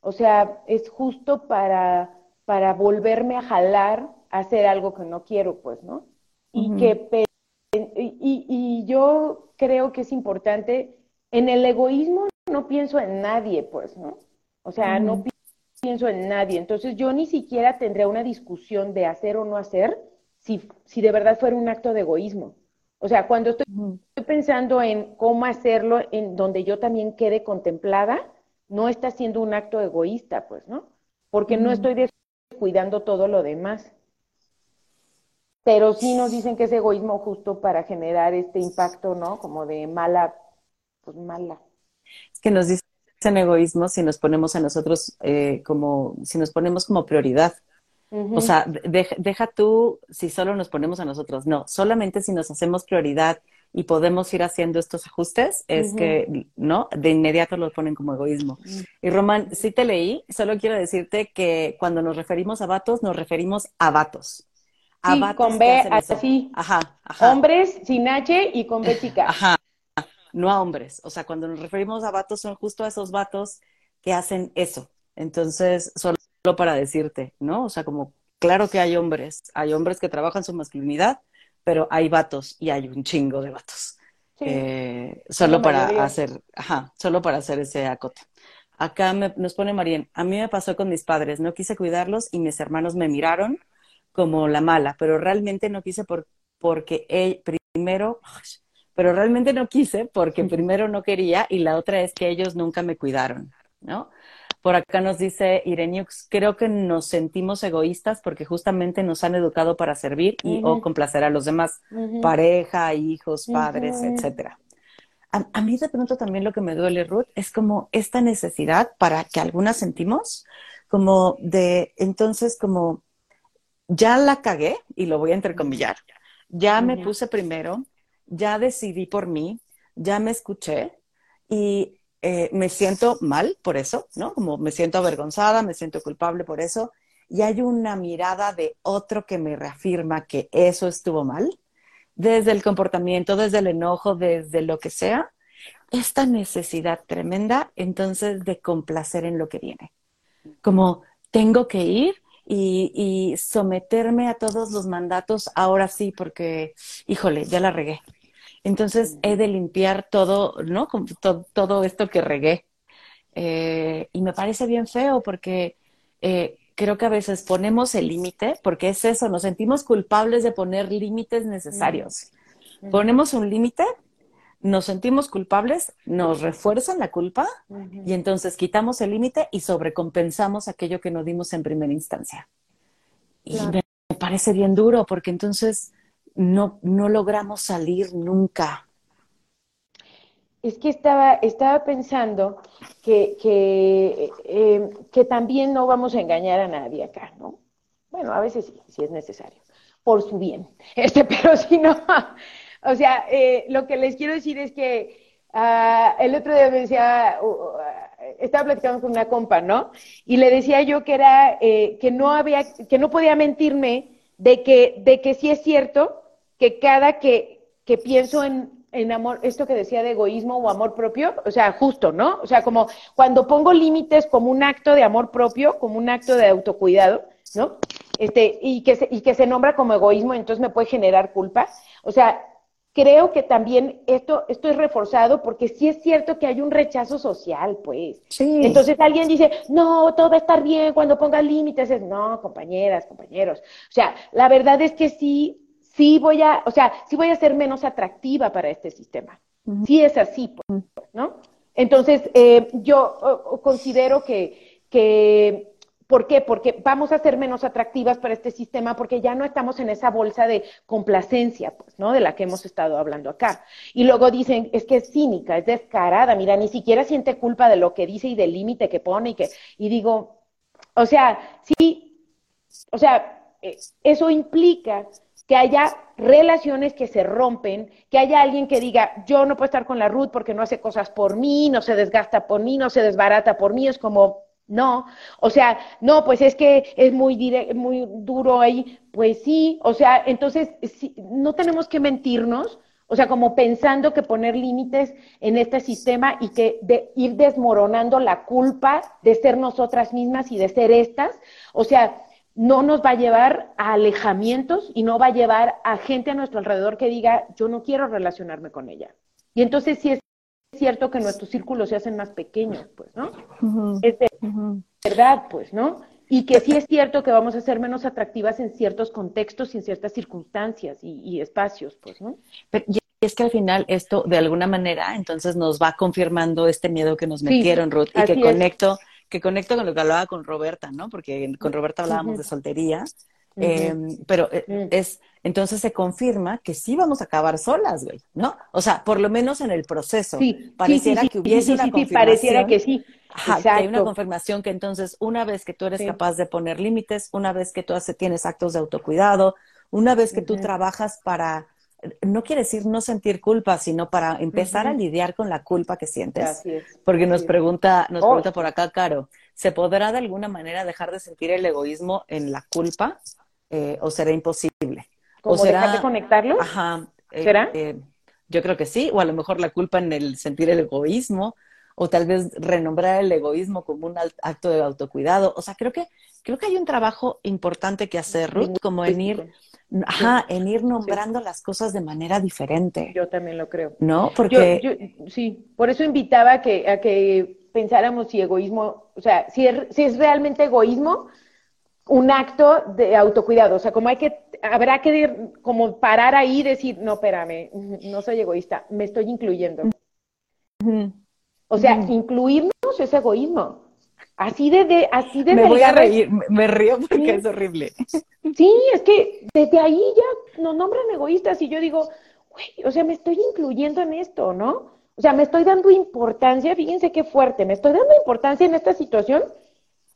o sea, es justo para, para volverme a jalar a hacer algo que no quiero, pues, ¿no? Y que y, y yo creo que es importante, en el egoísmo no pienso en nadie, pues, ¿no? O sea, no pienso en nadie. Entonces yo ni siquiera tendría una discusión de hacer o no hacer si, si de verdad fuera un acto de egoísmo. O sea, cuando estoy, pensando en cómo hacerlo en donde yo también quede contemplada, no está siendo un acto egoísta, pues, ¿no? Porque no estoy descuidando todo lo demás. Pero sí nos dicen que es egoísmo justo para generar este impacto, ¿no? Como de mala, pues mala. Es que nos dicen egoísmo si nos ponemos a nosotros eh, como, si nos ponemos como prioridad. O sea, deja tú si solo nos ponemos a nosotros. No, solamente si nos hacemos prioridad y podemos ir haciendo estos ajustes, es que, ¿no? De inmediato lo ponen como egoísmo. Y Román, sí te leí, solo quiero decirte que cuando nos referimos a vatos, nos referimos a vatos. A sí, con B, así. Ajá, ajá. Hombres sin H y con B chica. Ajá, no a hombres. O sea, cuando nos referimos a vatos, son justo esos vatos que hacen eso. Entonces, solo para decirte, ¿no? O sea, como, claro que hay hombres, hay hombres que trabajan su masculinidad, pero hay vatos y hay un chingo de vatos. Eh, solo para hacer, ajá, solo para hacer ese acote. Acá nos pone Marien, a mí me pasó con mis padres, no quise cuidarlos y mis hermanos me miraron como la mala, pero realmente no quise por, porque él, primero, pero realmente no quise porque primero no quería y la otra es que ellos nunca me cuidaron, ¿no? Por acá nos dice Ireniux, creo que nos sentimos egoístas porque justamente nos han educado para servir y o complacer a los demás, pareja, hijos, padres, etcétera. A, mí de pronto también lo que me duele, Ruth, es como esta necesidad para que algunas sentimos, como de, entonces como, ya la cagué, y lo voy a entrecomillar, ya me puse primero, ya decidí por mí, ya me escuché y eh, me siento mal por eso, ¿no? Como me siento avergonzada, me siento culpable por eso, y hay una mirada de otro que me reafirma que eso estuvo mal, desde el comportamiento, desde el enojo, desde lo que sea, esta necesidad tremenda entonces de complacer en lo que viene. Como tengo que ir y, y someterme a todos los mandatos ahora sí, porque, híjole, ya la regué entonces he de limpiar todo, ¿no? todo, esto que regué. Eh, y me parece bien feo porque eh, creo que a veces ponemos el límite, porque es eso, nos sentimos culpables de poner límites necesarios. Ponemos un límite, nos sentimos culpables, nos refuerzan la culpa y entonces quitamos el límite y sobrecompensamos aquello que no dimos en primera instancia. Y me parece bien duro porque entonces no, no logramos salir nunca. Es que estaba, estaba pensando que, que, eh, que también no vamos a engañar a nadie acá, ¿no? Bueno, a veces sí, si es necesario, por su bien. *laughs* Este, pero si no, o sea, eh, lo que les quiero decir es que uh, el otro día me decía, estaba platicando con una compa, ¿no? Y le decía yo que era, eh, que no había, que no podía mentirme de que, de que sí es cierto que cada que, que pienso en, en amor, esto que decía de egoísmo o amor propio, o sea, justo, ¿no? O sea, como cuando pongo límites como un acto de amor propio, como un acto de autocuidado, ¿no? Este, y que se, y que se nombra como egoísmo, entonces me puede generar culpa. O sea, creo que también esto, esto es reforzado porque sí es cierto que hay un rechazo social, pues. Sí. Entonces alguien dice, no, todo va a estar bien cuando ponga límites. Es, no, compañeras, compañeros. O sea, la verdad es que sí sí voy a, o sea, sí voy a ser menos atractiva para este sistema. Sí es así, pues, ¿no? Entonces, eh, yo considero que, que, ¿por qué? Porque vamos a ser menos atractivas para este sistema porque ya no estamos en esa bolsa de complacencia, pues, ¿no? De la que hemos estado hablando acá. Y luego dicen, es que es cínica, es descarada, mira, ni siquiera siente culpa de lo que dice y del límite que pone y que, y digo, o sea, sí, o sea, eh, eso implica que haya relaciones que se rompen, que haya alguien que diga, yo no puedo estar con la Ruth porque no hace cosas por mí, no se desgasta por mí, no se desbarata por mí, es como, no, o sea, no, pues es que es muy, muy duro ahí, pues sí, o sea, entonces no tenemos que mentirnos, O sea, como pensando que poner límites en este sistema y que de ir desmoronando la culpa de ser nosotras mismas y de ser estas, o sea, no nos va a llevar a alejamientos y no va a llevar a gente a nuestro alrededor que diga, yo no quiero relacionarme con ella. Y entonces sí es cierto que nuestros círculos se hacen más pequeños, pues, ¿no? Es de verdad, pues, ¿no? Y que sí es cierto que vamos a ser menos atractivas en ciertos contextos y en ciertas circunstancias y, espacios, pues, ¿no? y es que al final esto, de alguna manera, entonces nos va confirmando este miedo que nos metieron, Ruth, y que conecto, que conecto con lo que hablaba con Roberta, ¿no? Porque con Roberta hablábamos de soltería, em, pero eh, es, entonces se confirma que sí vamos a acabar solas, güey, ¿no? O sea, por lo menos en el proceso. Sí, pareciera que hubiese una confirmación. pareciera que sí. Ajá, que hay una confirmación que entonces una vez que tú eres capaz de poner límites, una vez que tú hace, tienes actos de autocuidado, una vez que tú trabajas para, no quiere decir no sentir culpa, sino para empezar a lidiar con la culpa que sientes. Porque nos pregunta, nos oh. pregunta por acá, Caro, ¿se podrá de alguna manera dejar de sentir el egoísmo en la culpa eh, o será imposible? ¿O será, dejar de conectarlo? Ajá. Eh, ¿Será? Eh, yo creo que sí, o a lo mejor la culpa en el sentir el egoísmo, o tal vez renombrar el egoísmo como un acto de autocuidado. O sea, creo que, creo que hay un trabajo importante que hacer, Ruth, como en ir, ajá, en ir nombrando las cosas de manera diferente. Yo también lo creo. ¿No? Porque... Yo, sí, por eso invitaba a que, a que pensáramos si egoísmo, o sea, si es, si es realmente egoísmo, un acto de autocuidado. O sea, como hay que, habrá que como parar ahí y decir, no, espérame, no soy egoísta, me estoy incluyendo. O sea, incluirnos es egoísmo. Así de, así de Me voy a reír, me río porque es horrible. Sí, es que desde ahí ya nos nombran egoístas y yo digo, güey, o sea, me estoy incluyendo en esto, ¿no? O sea, me estoy dando importancia, fíjense qué fuerte, me estoy dando importancia en esta situación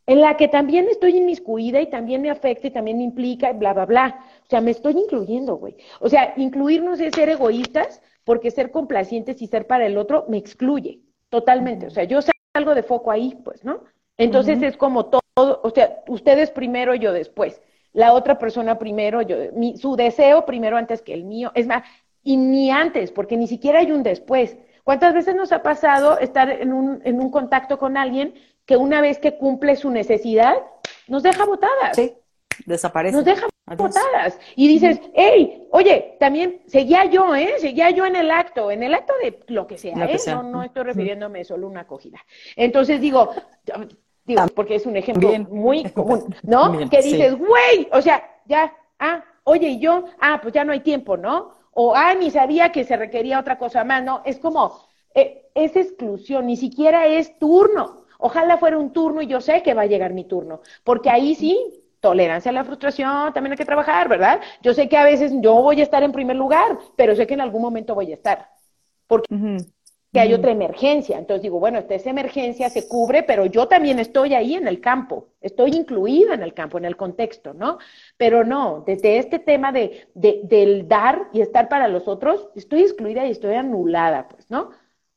en la que también estoy inmiscuida y también me afecta y también me implica, bla, bla, bla. O sea, me estoy incluyendo, güey. O sea, incluirnos es ser egoístas porque ser complacientes y ser para el otro me excluye. Totalmente. O sea, yo salgo de foco ahí, pues, ¿no? Entonces es como todo, o sea, ustedes primero, yo después. La otra persona primero, yo, mi, su deseo primero antes que el mío. Es más, y ni antes, porque ni siquiera hay un después. ¿Cuántas veces nos ha pasado estar en un, en un contacto con alguien que una vez que cumple su necesidad, nos deja botadas? Sí, desaparece. Nos deja botadas. Y dices, hey, oye, también seguía yo, ¿eh? Seguía yo en el acto, en el acto de lo que sea, ¿eh? No, no estoy refiriéndome solo a una acogida. Entonces digo, digo, porque es un ejemplo muy *laughs* común, ¿no? que dices, güey, o sea, ya, ah, oye, y yo, ah, pues ya no hay tiempo, ¿no? O, ah, ni sabía que se requería otra cosa más, ¿no? Es como, eh, es exclusión, ni siquiera es turno. Ojalá fuera un turno y yo sé que va a llegar mi turno, porque ahí sí tolerancia a la frustración, también hay que trabajar, ¿verdad? Yo sé que a veces yo voy a estar en primer lugar, pero sé que en algún momento voy a estar, porque hay otra emergencia. Entonces digo, bueno, esta emergencia se cubre, pero yo también estoy ahí en el campo, estoy incluida en el campo, en el contexto, ¿no? Pero no, desde este tema de, de, del dar y estar para los otros, estoy excluida y estoy anulada, pues, ¿no?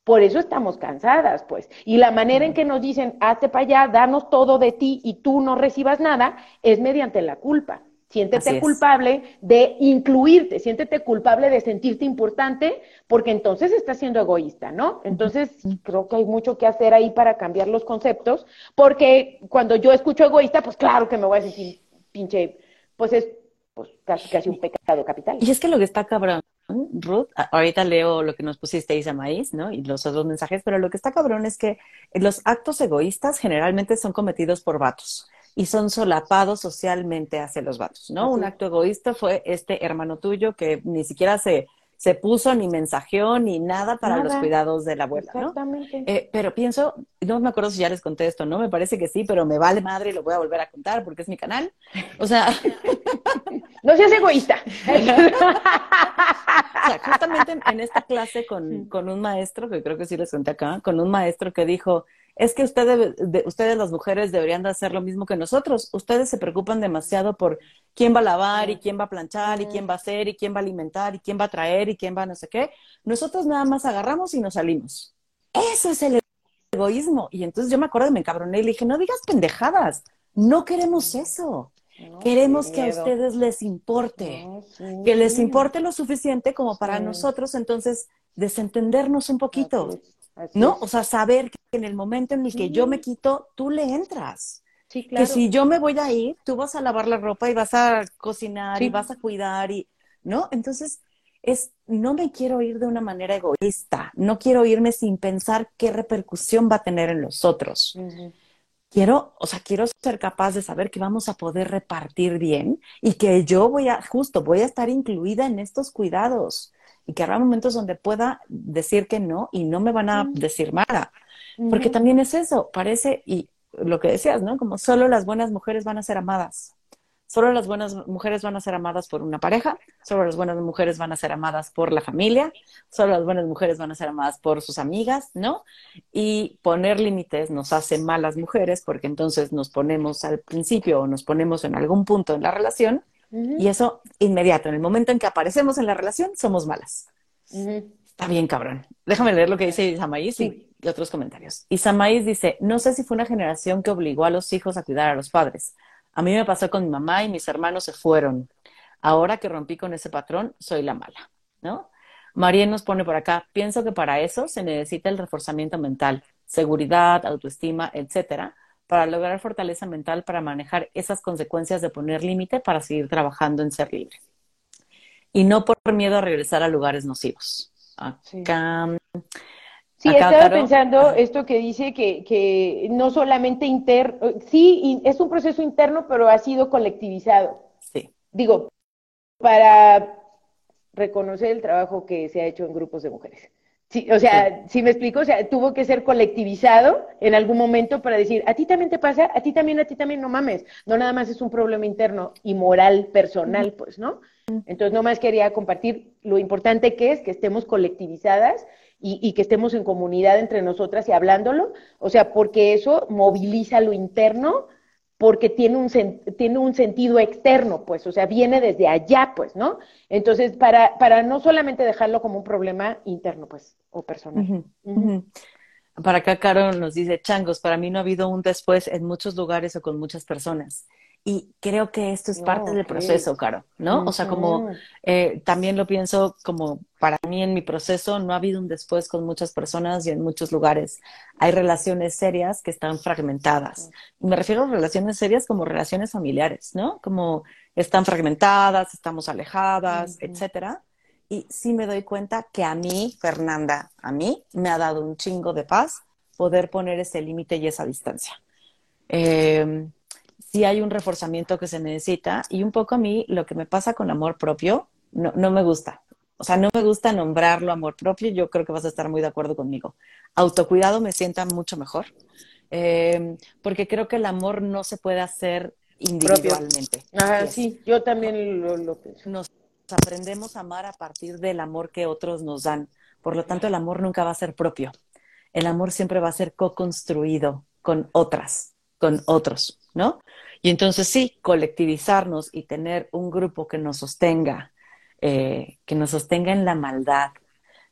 Por eso estamos cansadas, pues. Y la manera en que nos dicen, hazte para allá, danos todo de ti y tú no recibas nada, es mediante la culpa. Siéntete culpable de incluirte, siéntete culpable de sentirte importante, porque entonces estás siendo egoísta, ¿no? Entonces, creo que hay mucho que hacer ahí para cambiar los conceptos, porque cuando yo escucho egoísta, pues claro que me voy a sentir pinche, pues es pues, casi, casi un pecado capital. Y es que lo que está cabrón Ruth, ahorita leo lo que nos pusisteis a maíz, ¿no? Y los otros mensajes, pero lo que está cabrón es que los actos egoístas generalmente son cometidos por vatos y son solapados socialmente hacia los vatos, ¿no? Un acto egoísta fue este hermano tuyo que ni siquiera se se puso ni mensajeó ni nada para los cuidados de la abuela, Exactamente. Eh, pero pienso, no me acuerdo si ya les conté esto, ¿no? Me parece que sí, pero me vale madre y lo voy a volver a contar porque es mi canal. O sea... *laughs* no seas egoísta. *laughs* o sea, justamente en, esta clase con, con un maestro, que creo que sí les conté acá, con un maestro que dijo, es que ustedes, ustedes las mujeres deberían de hacer lo mismo que nosotros. Ustedes se preocupan demasiado por quién va a lavar y quién va a planchar y quién va a hacer y quién va a alimentar y quién va a traer y quién va a no sé qué. Nosotros nada más agarramos y nos salimos. Eso es el egoísmo. Y entonces yo me acuerdo, me encabroné y le dije, no digas pendejadas, no queremos eso. Queremos que a ustedes les importe, que les importe lo suficiente como para nosotros entonces desentendernos un poquito, ¿no? O sea, saber que en el momento en el que yo me quito, tú le entras. Sí, claro. Que si yo me voy a ir, tú vas a lavar la ropa y vas a cocinar y vas a cuidar y, ¿no? Entonces, es, no me quiero ir de una manera egoísta, no quiero irme sin pensar qué repercusión va a tener en los otros quiero, o sea, quiero ser capaz de saber que vamos a poder repartir bien y que yo voy a, justo, voy a estar incluida en estos cuidados y que habrá momentos donde pueda decir que no y no me van a decir nada. Porque también es eso, parece, y lo que decías, ¿no? Como solo las buenas mujeres van a ser amadas. Solo las buenas mujeres van a ser amadas por una pareja, solo las buenas mujeres van a ser amadas por la familia, solo las buenas mujeres van a ser amadas por sus amigas, ¿no? Y poner límites nos hace malas mujeres porque entonces nos ponemos al principio o nos ponemos en algún punto en la relación y eso inmediato, en el momento en que aparecemos en la relación, somos malas. Está bien, cabrón. Déjame leer lo que dice Isamaís y, y otros comentarios. Isamaís dice, no sé si fue una generación que obligó a los hijos a cuidar a los padres a mí me pasó con mi mamá y mis hermanos se fueron. Ahora que rompí con ese patrón, soy la mala, ¿no? María nos pone por acá, pienso que para eso se necesita el reforzamiento mental, seguridad, autoestima, etcétera, para lograr fortaleza mental para manejar esas consecuencias de poner límite para seguir trabajando en ser libre. Y no por miedo a regresar a lugares nocivos. Acá, Sí, estaba pensando esto que dice que, que no solamente interno, sí, es un proceso interno, pero ha sido colectivizado. Sí. Digo, para reconocer el trabajo que se ha hecho en grupos de mujeres. Sí, o sea, si me explico, o sea, tuvo que ser colectivizado en algún momento para decir, a ti también te pasa, a ti también, a ti también, no mames. No nada más es un problema interno y moral personal, pues, ¿no? Entonces, no más quería compartir lo importante que es que estemos colectivizadas y, que estemos en comunidad entre nosotras y hablándolo, o sea, porque eso moviliza lo interno, porque tiene un, tiene un sentido externo, pues, o sea, viene desde allá, pues, ¿no? Entonces, para, para no solamente dejarlo como un problema interno, pues, o personal. Para acá, Caro nos dice, changos, para mí no ha habido un después en muchos lugares o con muchas personas. Y creo que esto es parte del proceso, Caro, ¿no? O sea, como eh, también lo pienso como para mí en mi proceso, no ha habido un después con muchas personas y en muchos lugares. Hay relaciones serias que están fragmentadas. Y me refiero a relaciones serias como relaciones familiares, ¿no? Como están fragmentadas, estamos alejadas, etcétera. Y sí me doy cuenta que a mí, Fernanda, a mí me ha dado un chingo de paz poder poner ese límite y esa distancia. Eh, sí hay un reforzamiento que se necesita y un poco a mí lo que me pasa con amor propio no, no me gusta. O sea, no me gusta nombrarlo amor propio, yo creo que vas a estar muy de acuerdo conmigo. Autocuidado me sienta mucho mejor, eh, porque creo que el amor no se puede hacer individualmente. Ah, sí, yo también lo, lo pienso. Nos aprendemos a amar a partir del amor que otros nos dan. Por lo tanto, el amor nunca va a ser propio. El amor siempre va a ser co-construido con otras, con otros, ¿no? Y entonces sí, colectivizarnos y tener un grupo que nos sostenga, eh, que nos sostenga en la maldad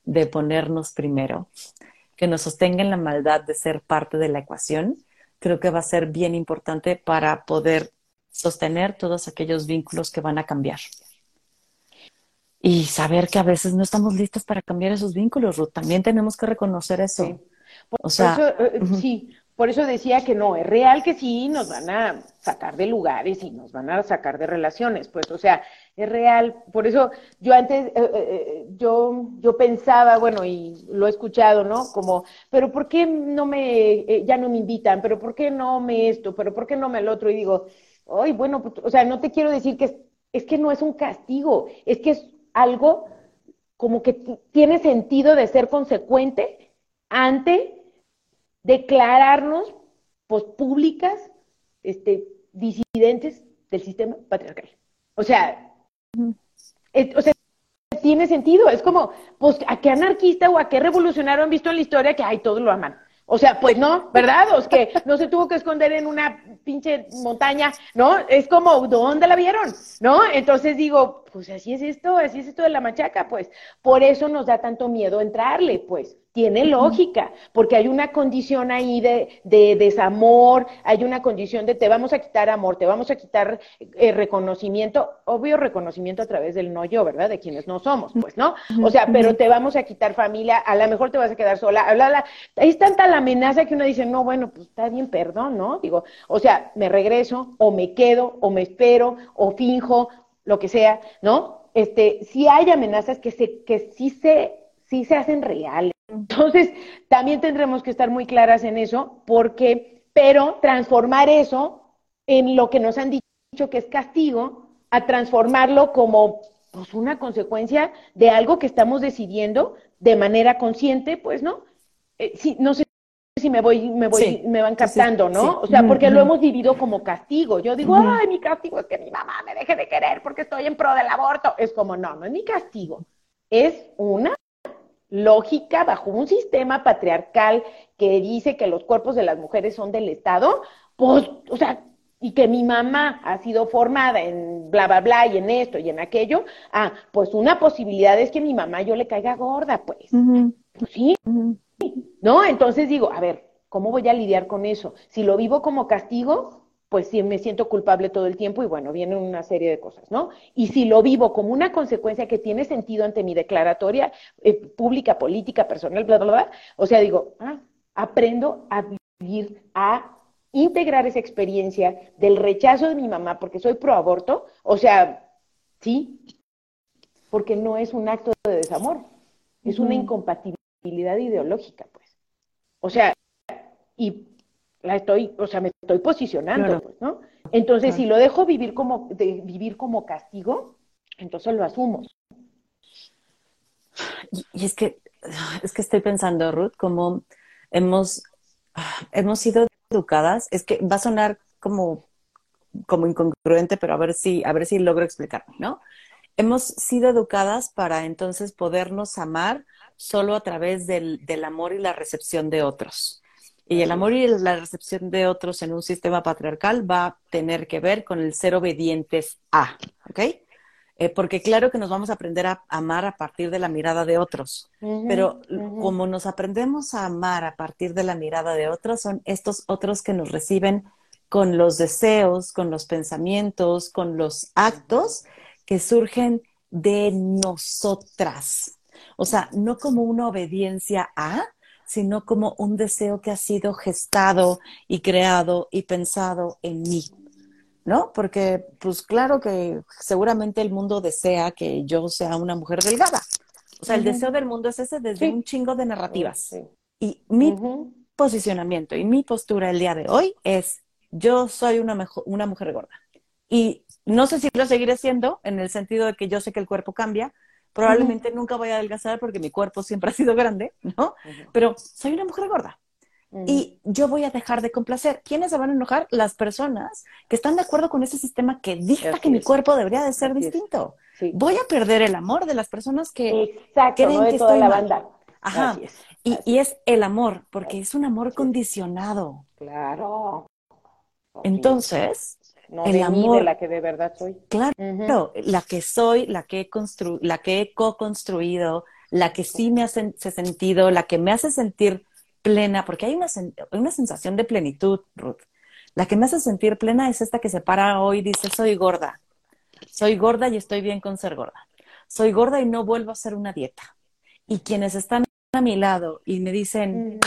de ponernos primero, que nos sostenga en la maldad de ser parte de la ecuación, creo que va a ser bien importante para poder sostener todos aquellos vínculos que van a cambiar. Y saber que a veces no estamos listas para cambiar esos vínculos, Ruth. También tenemos que reconocer eso. o sea, eh, sí, por eso decía que no, es real que sí nos van a sacar de lugares y nos van a sacar de relaciones, pues, o sea, es real. Por eso yo antes, eh, eh, eh, yo, yo pensaba, bueno, y lo he escuchado, ¿no? Como, pero ¿por qué no me, ya no me invitan? ¿Pero por qué no me esto? ¿Pero por qué no me el otro? Y digo, ay, bueno, pues, o sea, no te quiero decir que es, es que no es un castigo, es que es algo como que tiene sentido de ser consecuente ante declararnos pues, públicas este, disidentes del sistema patriarcal. O sea, o sea, tiene sentido. Es como, pues, ¿a qué anarquista o a qué revolucionario han visto en la historia que, ay, todos lo aman? O sea, pues no, ¿verdad? O es que no se tuvo que esconder en una pinche montaña, ¿no? Es como, ¿dónde la vieron? ¿No? Entonces digo, pues así es esto, así es esto de la machaca, pues. Por eso nos da tanto miedo entrarle, pues tiene lógica, porque hay una condición ahí de, de, desamor, hay una condición de te vamos a quitar amor, te vamos a quitar eh, reconocimiento, obvio reconocimiento a través del no yo, ¿verdad? De quienes no somos, pues, ¿no? O sea, pero te vamos a quitar familia, a lo mejor te vas a quedar sola, bla, Ahí es tanta la amenaza que uno dice, no, bueno, pues está bien, perdón, ¿no? Digo, o sea, me regreso, o me quedo, o me espero, o finjo, lo que sea, ¿no? Este, sí hay amenazas que se, que sí se, sí se hacen reales entonces, también tendremos que estar muy claras en eso, porque, pero transformar eso en lo que nos han dicho que es castigo, a transformarlo como pues, una consecuencia de algo que estamos decidiendo de manera consciente, pues, ¿no? Eh, no sé si me voy, me voy, me van captando, ¿no? O sea, porque lo hemos vivido como castigo. Yo digo, ay, mi castigo es que mi mamá me deje de querer porque estoy en pro del aborto. Es como, no, no es mi castigo. Es una lógica bajo un sistema patriarcal que dice que los cuerpos de las mujeres son del Estado, pues, o sea, y que mi mamá ha sido formada en bla, bla, bla, y en esto y en aquello, ah, pues una posibilidad es que mi mamá yo le caiga gorda, pues. pues sí, ¿no? Entonces digo, a ver, ¿cómo voy a lidiar con eso? Si lo vivo como castigo, pues sí me siento culpable todo el tiempo y bueno, viene una serie de cosas, ¿no? Y si lo vivo como una consecuencia que tiene sentido ante mi declaratoria eh, pública, política, personal, bla, bla, bla, o sea, digo, ah, aprendo a vivir, a integrar esa experiencia del rechazo de mi mamá porque soy pro aborto, o sea, sí, porque no es un acto de desamor, es una incompatibilidad ideológica, pues. O sea, y la estoy, o sea, me estoy posicionando, pues, ¿no? Entonces, si lo dejo vivir como, de, vivir como castigo, entonces lo asumo. Y, es que, es que estoy pensando, Ruth, como hemos, hemos sido educadas, es que va a sonar como, como incongruente, pero a ver si, a ver si logro explicarme, ¿no? Hemos sido educadas para entonces podernos amar solo a través del, del amor y la recepción de otros. Y el amor y la recepción de otros en un sistema patriarcal va a tener que ver con el ser obedientes a, ¿ok? Eh, porque claro que nos vamos a aprender a amar a partir de la mirada de otros, pero como nos aprendemos a amar a partir de la mirada de otros, son estos otros que nos reciben con los deseos, con los pensamientos, con los actos que surgen de nosotras. O sea, no como una obediencia a, sino como un deseo que ha sido gestado y creado y pensado en mí. ¿No? Porque, pues claro que seguramente el mundo desea que yo sea una mujer delgada. O sea, el deseo del mundo es ese desde un chingo de narrativas. Y mi posicionamiento y mi postura el día de hoy es, yo soy una, una mujer gorda. Y no sé si lo seguiré siendo, en el sentido de que yo sé que el cuerpo cambia, Probablemente nunca voy a adelgazar porque mi cuerpo siempre *laughs* ha sido grande, ¿no? Pero soy una mujer gorda. Y yo voy a dejar de complacer. ¿Quiénes se van a enojar? Las personas que están de acuerdo con ese sistema que dicta que mi cuerpo debería de ser distinto. Voy a perder el amor de las personas que creen que toda la banda. Ajá. Y, y, es el amor, porque es un amor condicionado. Claro. Entonces, no el amor, de la que de verdad soy. Claro, la que soy, la que he constru la que he co-construido, la que sí me hace sentido, la que me hace sentir plena, porque hay una, una sensación de plenitud, Ruth. La que me hace sentir plena es esta que se para hoy y dice, soy gorda. Soy gorda y estoy bien con ser gorda. Soy gorda y no vuelvo a hacer una dieta. Y quienes están a mi lado y me dicen,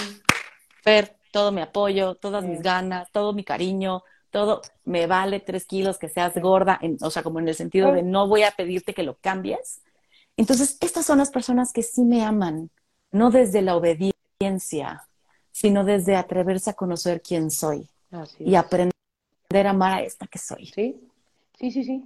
Fer, todo mi apoyo, todas mis ganas, todo mi cariño, todo me vale tres kilos que seas gorda, o sea, como en el sentido de no voy a pedirte que lo cambies. Entonces, estas son las personas que sí me aman, no desde la obediencia, sino desde atreverse a conocer quién soy y aprender a amar a esta que soy. Sí, sí, sí, sí.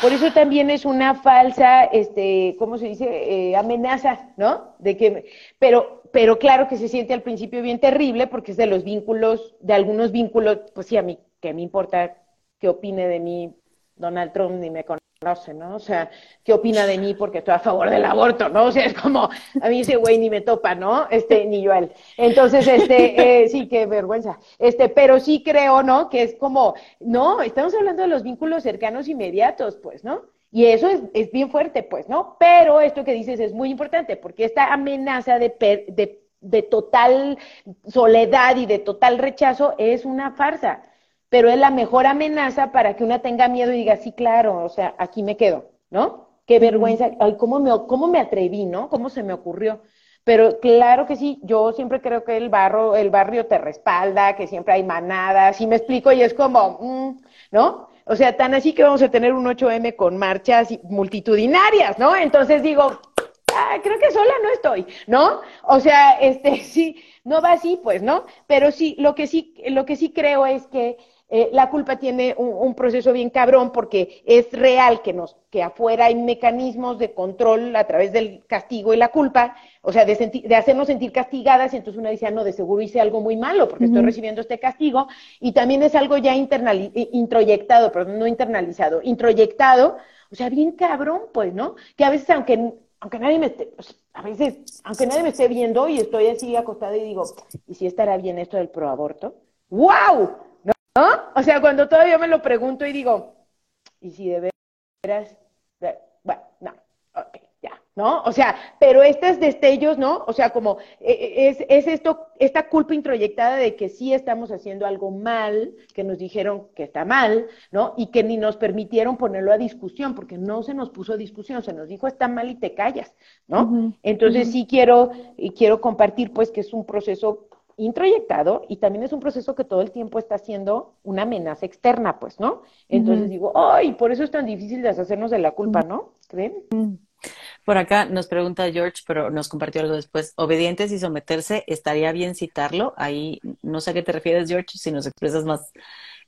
Por eso también es una falsa, este, ¿cómo se dice? Eh, amenaza, ¿no? De que, pero, pero claro que se siente al principio bien terrible porque es de los vínculos, de algunos vínculos, pues sí, a mí que me importa qué opine de mí Donald Trump ni me conoce, ¿no? O sea, ¿qué opina de mí porque estoy a favor del aborto, ¿no? O sea, es como, a mí ese güey ni me topa, ¿no? Este, ni yo a él. Entonces, este, eh, sí, qué vergüenza. Este, pero sí creo, ¿no? Que es como, no, estamos hablando de los vínculos cercanos inmediatos, pues, ¿no? Y eso es, es bien fuerte, pues, ¿no? Pero esto que dices es muy importante, porque esta amenaza de, de de total soledad y de total rechazo es una farsa, pero es la mejor amenaza para que una tenga miedo y diga, sí, claro, o sea, aquí me quedo, ¿no? Qué vergüenza, ay, ¿cómo me, cómo me atreví, ¿no? ¿Cómo se me ocurrió? Pero claro que sí, yo siempre creo que el barro, el barrio te respalda, que siempre hay manadas, y me explico, y es como, mm, ¿no? O sea, tan así que vamos a tener un 8M con marchas multitudinarias, ¿no? Entonces digo, ah, creo que sola no estoy, ¿no? O sea, *laughs* este, sí, no va así, pues, ¿no? Pero sí, lo que sí, lo que sí creo es que eh, la culpa tiene un, proceso bien cabrón porque es real que nos, que afuera hay mecanismos de control a través del castigo y la culpa, o sea, de, de hacernos sentir castigadas, y entonces uno dice, ah, no, de seguro hice algo muy malo porque estoy recibiendo este castigo, y también es algo ya introyectado, perdón, no internalizado, introyectado, o sea, bien cabrón, pues, ¿no? Que a veces, aunque, aunque nadie me esté, pues, a veces, aunque nadie me esté viendo y estoy así acostada y digo, ¿y si estará bien esto del proaborto? ¡Wow! ¿No? O sea, cuando todavía me lo pregunto y digo, ¿y si de veras? Bueno, no, ok, ya, ¿no? O sea, pero estos destellos, ¿no? O sea, como e, e, es, es esto, esta culpa introyectada de que sí estamos haciendo algo mal, que nos dijeron que está mal, ¿no? Y que ni nos permitieron ponerlo a discusión, porque no se nos puso a discusión, se nos dijo está mal y te callas, ¿no? Entonces sí quiero, y quiero compartir, pues, que es un proceso introyectado y también es un proceso que todo el tiempo está siendo una amenaza externa, pues, ¿no? Entonces digo, ay, por eso es tan difícil deshacernos de la culpa, ¿no? ¿Creen? Por acá nos pregunta George, pero nos compartió algo después. Obedientes y someterse, ¿estaría bien citarlo? Ahí no sé a qué te refieres, George, si nos expresas más.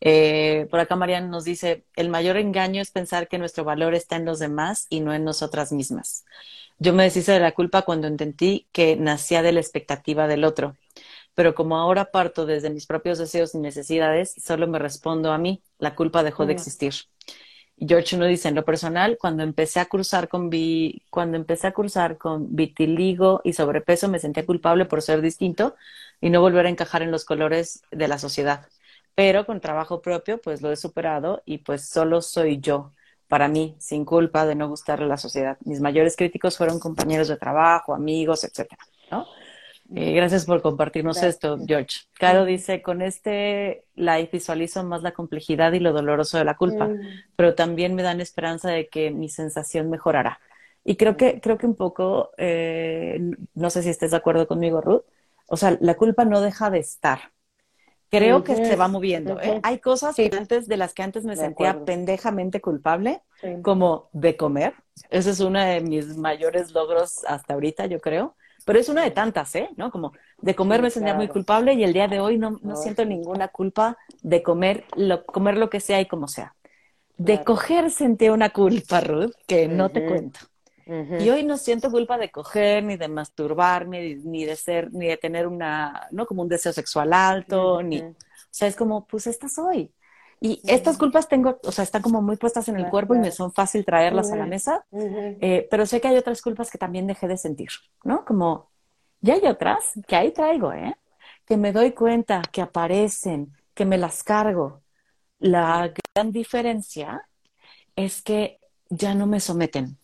Eh, por acá Marian nos dice, el mayor engaño es pensar que nuestro valor está en los demás y no en nosotras mismas. Yo me deshice de la culpa cuando entendí que nacía de la expectativa del otro pero como ahora parto desde mis propios deseos y necesidades, solo me respondo a mí, la culpa dejó de existir. George uno dice, en lo personal, cuando empecé a cursar con vi, cuando empecé a cursar con vitiligo y sobrepeso, me sentía culpable por ser distinto y no volver a encajar en los colores de la sociedad. Pero con trabajo propio, pues lo he superado y pues solo soy yo, para mí, sin culpa de no gustarle a la sociedad. Mis mayores críticos fueron compañeros de trabajo, amigos, etcétera. Eh, gracias por compartirnos esto, George. Caro dice, con este live visualizo más la complejidad y lo doloroso de la culpa, mm. pero también me dan esperanza de que mi sensación mejorará. Y creo que, creo que un poco, eh, no sé si estés de acuerdo conmigo, Ruth, o sea, la culpa no deja de estar. Creo que se va moviendo. ¿eh? Hay cosas antes de las que antes me sentía pendejamente culpable, como de comer. Ese es uno de mis mayores logros hasta ahorita, yo creo pero es una de tantas, ¿eh? ¿No? Como de comer me sentía muy culpable y el día de hoy no, no siento ninguna culpa de comer lo, comer lo que sea y como sea. De coger sentí una culpa, Ruth, que no te cuento. Y hoy no siento culpa de coger, ni de masturbarme, ni de ser, ni de tener una, ¿no? Como un deseo sexual alto, ni, o sea, es como, pues esta soy. Y estas culpas tengo, o sea, están como muy puestas en el cuerpo y me son fácil traerlas a la mesa, eh, pero sé que hay otras culpas que también dejé de sentir, ¿no? Como, ya hay otras que ahí traigo, ¿eh? Que me doy cuenta, que aparecen, que me las cargo. La gran diferencia es que ya no me someten.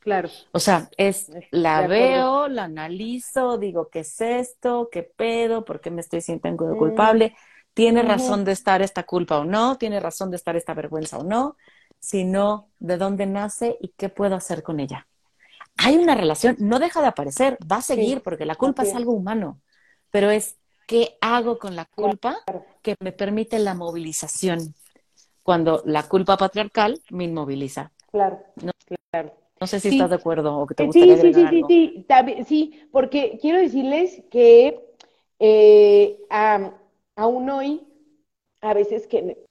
Claro. O sea, es la veo, la analizo, digo, ¿qué es esto? ¿Qué pedo? ¿Por qué me estoy sintiendo culpable? Tiene razón de estar esta culpa o no, tiene razón de estar esta vergüenza o no, sino de dónde nace y qué puedo hacer con ella. Hay una relación, no deja de aparecer, va a seguir porque la culpa es algo humano, pero es qué hago con la culpa que me permite la movilización cuando la culpa patriarcal me inmoviliza. Claro, no, claro. No sé si estás de acuerdo o que te gustaría sí, sí, sí, sí, sí, sí, porque quiero decirles que eh, aún hoy, a veces que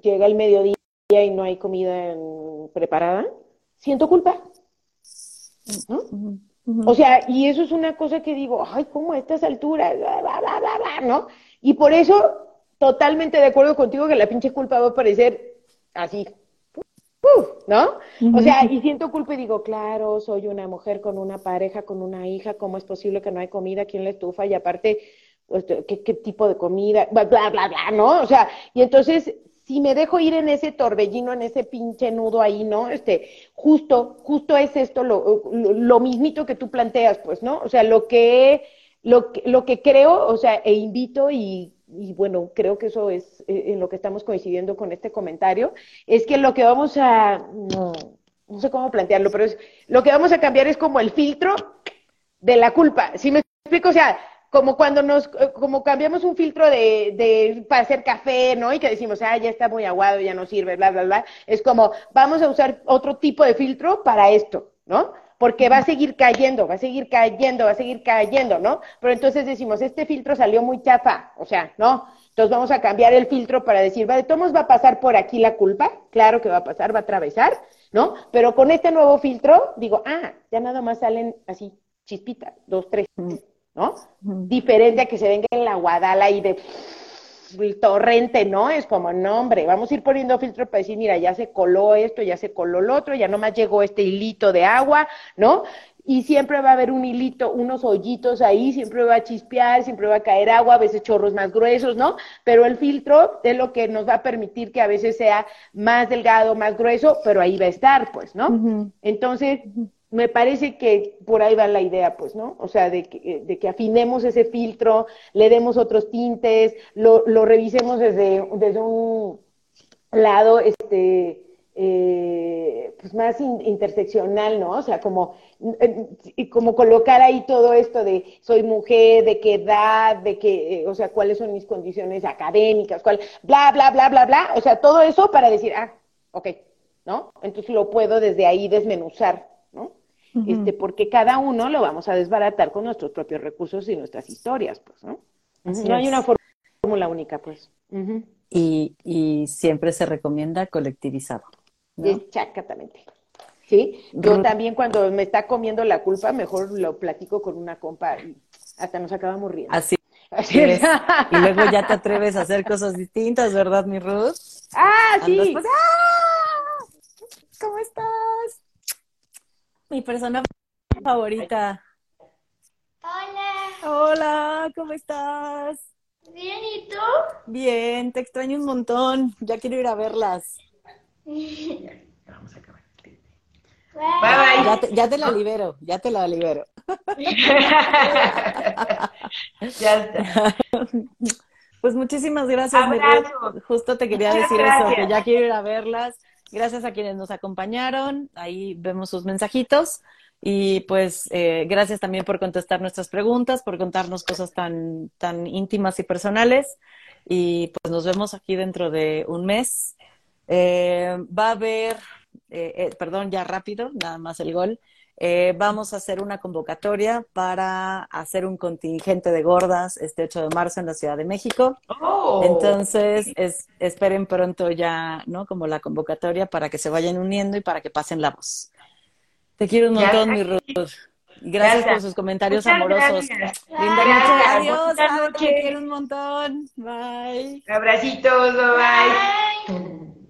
llega el mediodía y no hay comida preparada, siento culpa. O sea, y eso es una cosa que digo, ay, ¿cómo a estas alturas? ¿no? Y por eso, totalmente de acuerdo contigo que la pinche culpa va a aparecer así, ¿no? O sea, y siento culpa y digo, claro, soy una mujer con una pareja, con una hija, ¿cómo es posible que no hay comida aquí en la estufa? Y aparte, este, ¿qué, tipo de comida, bla, bla, bla, bla, ¿no? O sea, y entonces, si me dejo ir en ese torbellino, en ese pinche nudo ahí, ¿no? Este, justo, justo es esto lo, lo, mismito que tú planteas, pues, ¿no? O sea, lo que lo que, lo que creo, o sea, e invito y, bueno, creo que eso es eh, en lo que estamos coincidiendo con este comentario, es que lo que vamos a, no, sé cómo plantearlo, pero es, lo que vamos a cambiar es como el filtro de la culpa. ¿Sí me explico? O sea, como cuando nos, eh, como cambiamos un filtro de, de, para hacer café, ¿no? Y que decimos, ah, ya está muy aguado, ya no sirve, bla, bla, bla. Es como, vamos a usar otro tipo de filtro para esto, ¿no? porque va a seguir cayendo, va a seguir cayendo, va a seguir cayendo, ¿no? Pero entonces decimos, este filtro salió muy chafa, o sea, ¿no? Entonces vamos a cambiar el filtro para decir, vale, ¿todos va a pasar por aquí la culpa? Claro que va a pasar, va a atravesar, ¿no? Pero con este nuevo filtro, digo, ah, ya nada más salen así, chispitas, dos, tres, ¿no? Diferente a que se venga en la guadala y de el torrente, ¿no? Es como, no, hombre, vamos a ir poniendo filtro para decir, mira, ya se coló esto, ya se coló lo otro, ya nomás llegó este hilito de agua, ¿no? Y siempre va a haber un hilito, unos hoyitos ahí, siempre va a chispear, siempre va a caer agua, a veces chorros más gruesos, ¿no? Pero el filtro es lo que nos va a permitir que a veces sea más delgado, más grueso, pero ahí va a estar, pues, ¿no? Entonces, me parece que por ahí va la idea, pues, ¿no? O sea, de que, eh, de que afinemos ese filtro, le demos otros tintes, lo, lo revisemos desde, desde un lado, este, eh, pues más interseccional, ¿no? O sea, como, y como colocar ahí todo esto de soy mujer, de qué edad, de qué, eh, o sea, cuáles son mis condiciones académicas, cuál, bla, bla, bla, bla, bla, o sea, todo eso para decir, ah, ok, ¿no? Entonces lo puedo desde ahí desmenuzar, ¿no? este, porque cada uno lo vamos a desbaratar con nuestros propios recursos y nuestras historias, pues, ¿no? no hay una fórmula única, pues. y, y, siempre se recomienda colectivizado. Exactamente. Sí, yo también cuando me está comiendo la culpa, mejor lo platico con una compa y hasta nos acabamos riendo. Así. Así es. Y luego ya te atreves a hacer cosas distintas, ¿verdad, mi Ruth? Ah, sí. ¡ah! ¿Cómo estás? Mi persona favorita. Hola. Hola, ¿cómo estás? Bien, ¿y tú? Bien, te extraño un montón. Ya quiero ir a verlas. Vamos a acabar. Bye, bye. Ya, te, ya te la libero, ya te la libero. *laughs* ya está. Pues muchísimas gracias, Justo te quería decir eso, que ya quiero ir a verlas. Gracias a quienes nos acompañaron. Ahí vemos sus mensajitos. Y pues eh, gracias también por contestar nuestras preguntas, por contarnos cosas tan, tan íntimas y personales. Y pues nos vemos aquí dentro de un mes. Eh, va a haber, eh, perdón, ya rápido, nada más el gol. Eh, vamos a hacer una convocatoria para hacer un contingente de gordas este 8 de marzo en la Ciudad de México. Oh. Entonces, esperen pronto ya, ¿no? Como la convocatoria para que se vayan uniendo y para que pasen la voz. Te quiero un montón, mi Ruth. Gracias, por sus comentarios amorosos. Linda noche. Adiós. Te quiero un montón. Bye. Abracitos. Bye.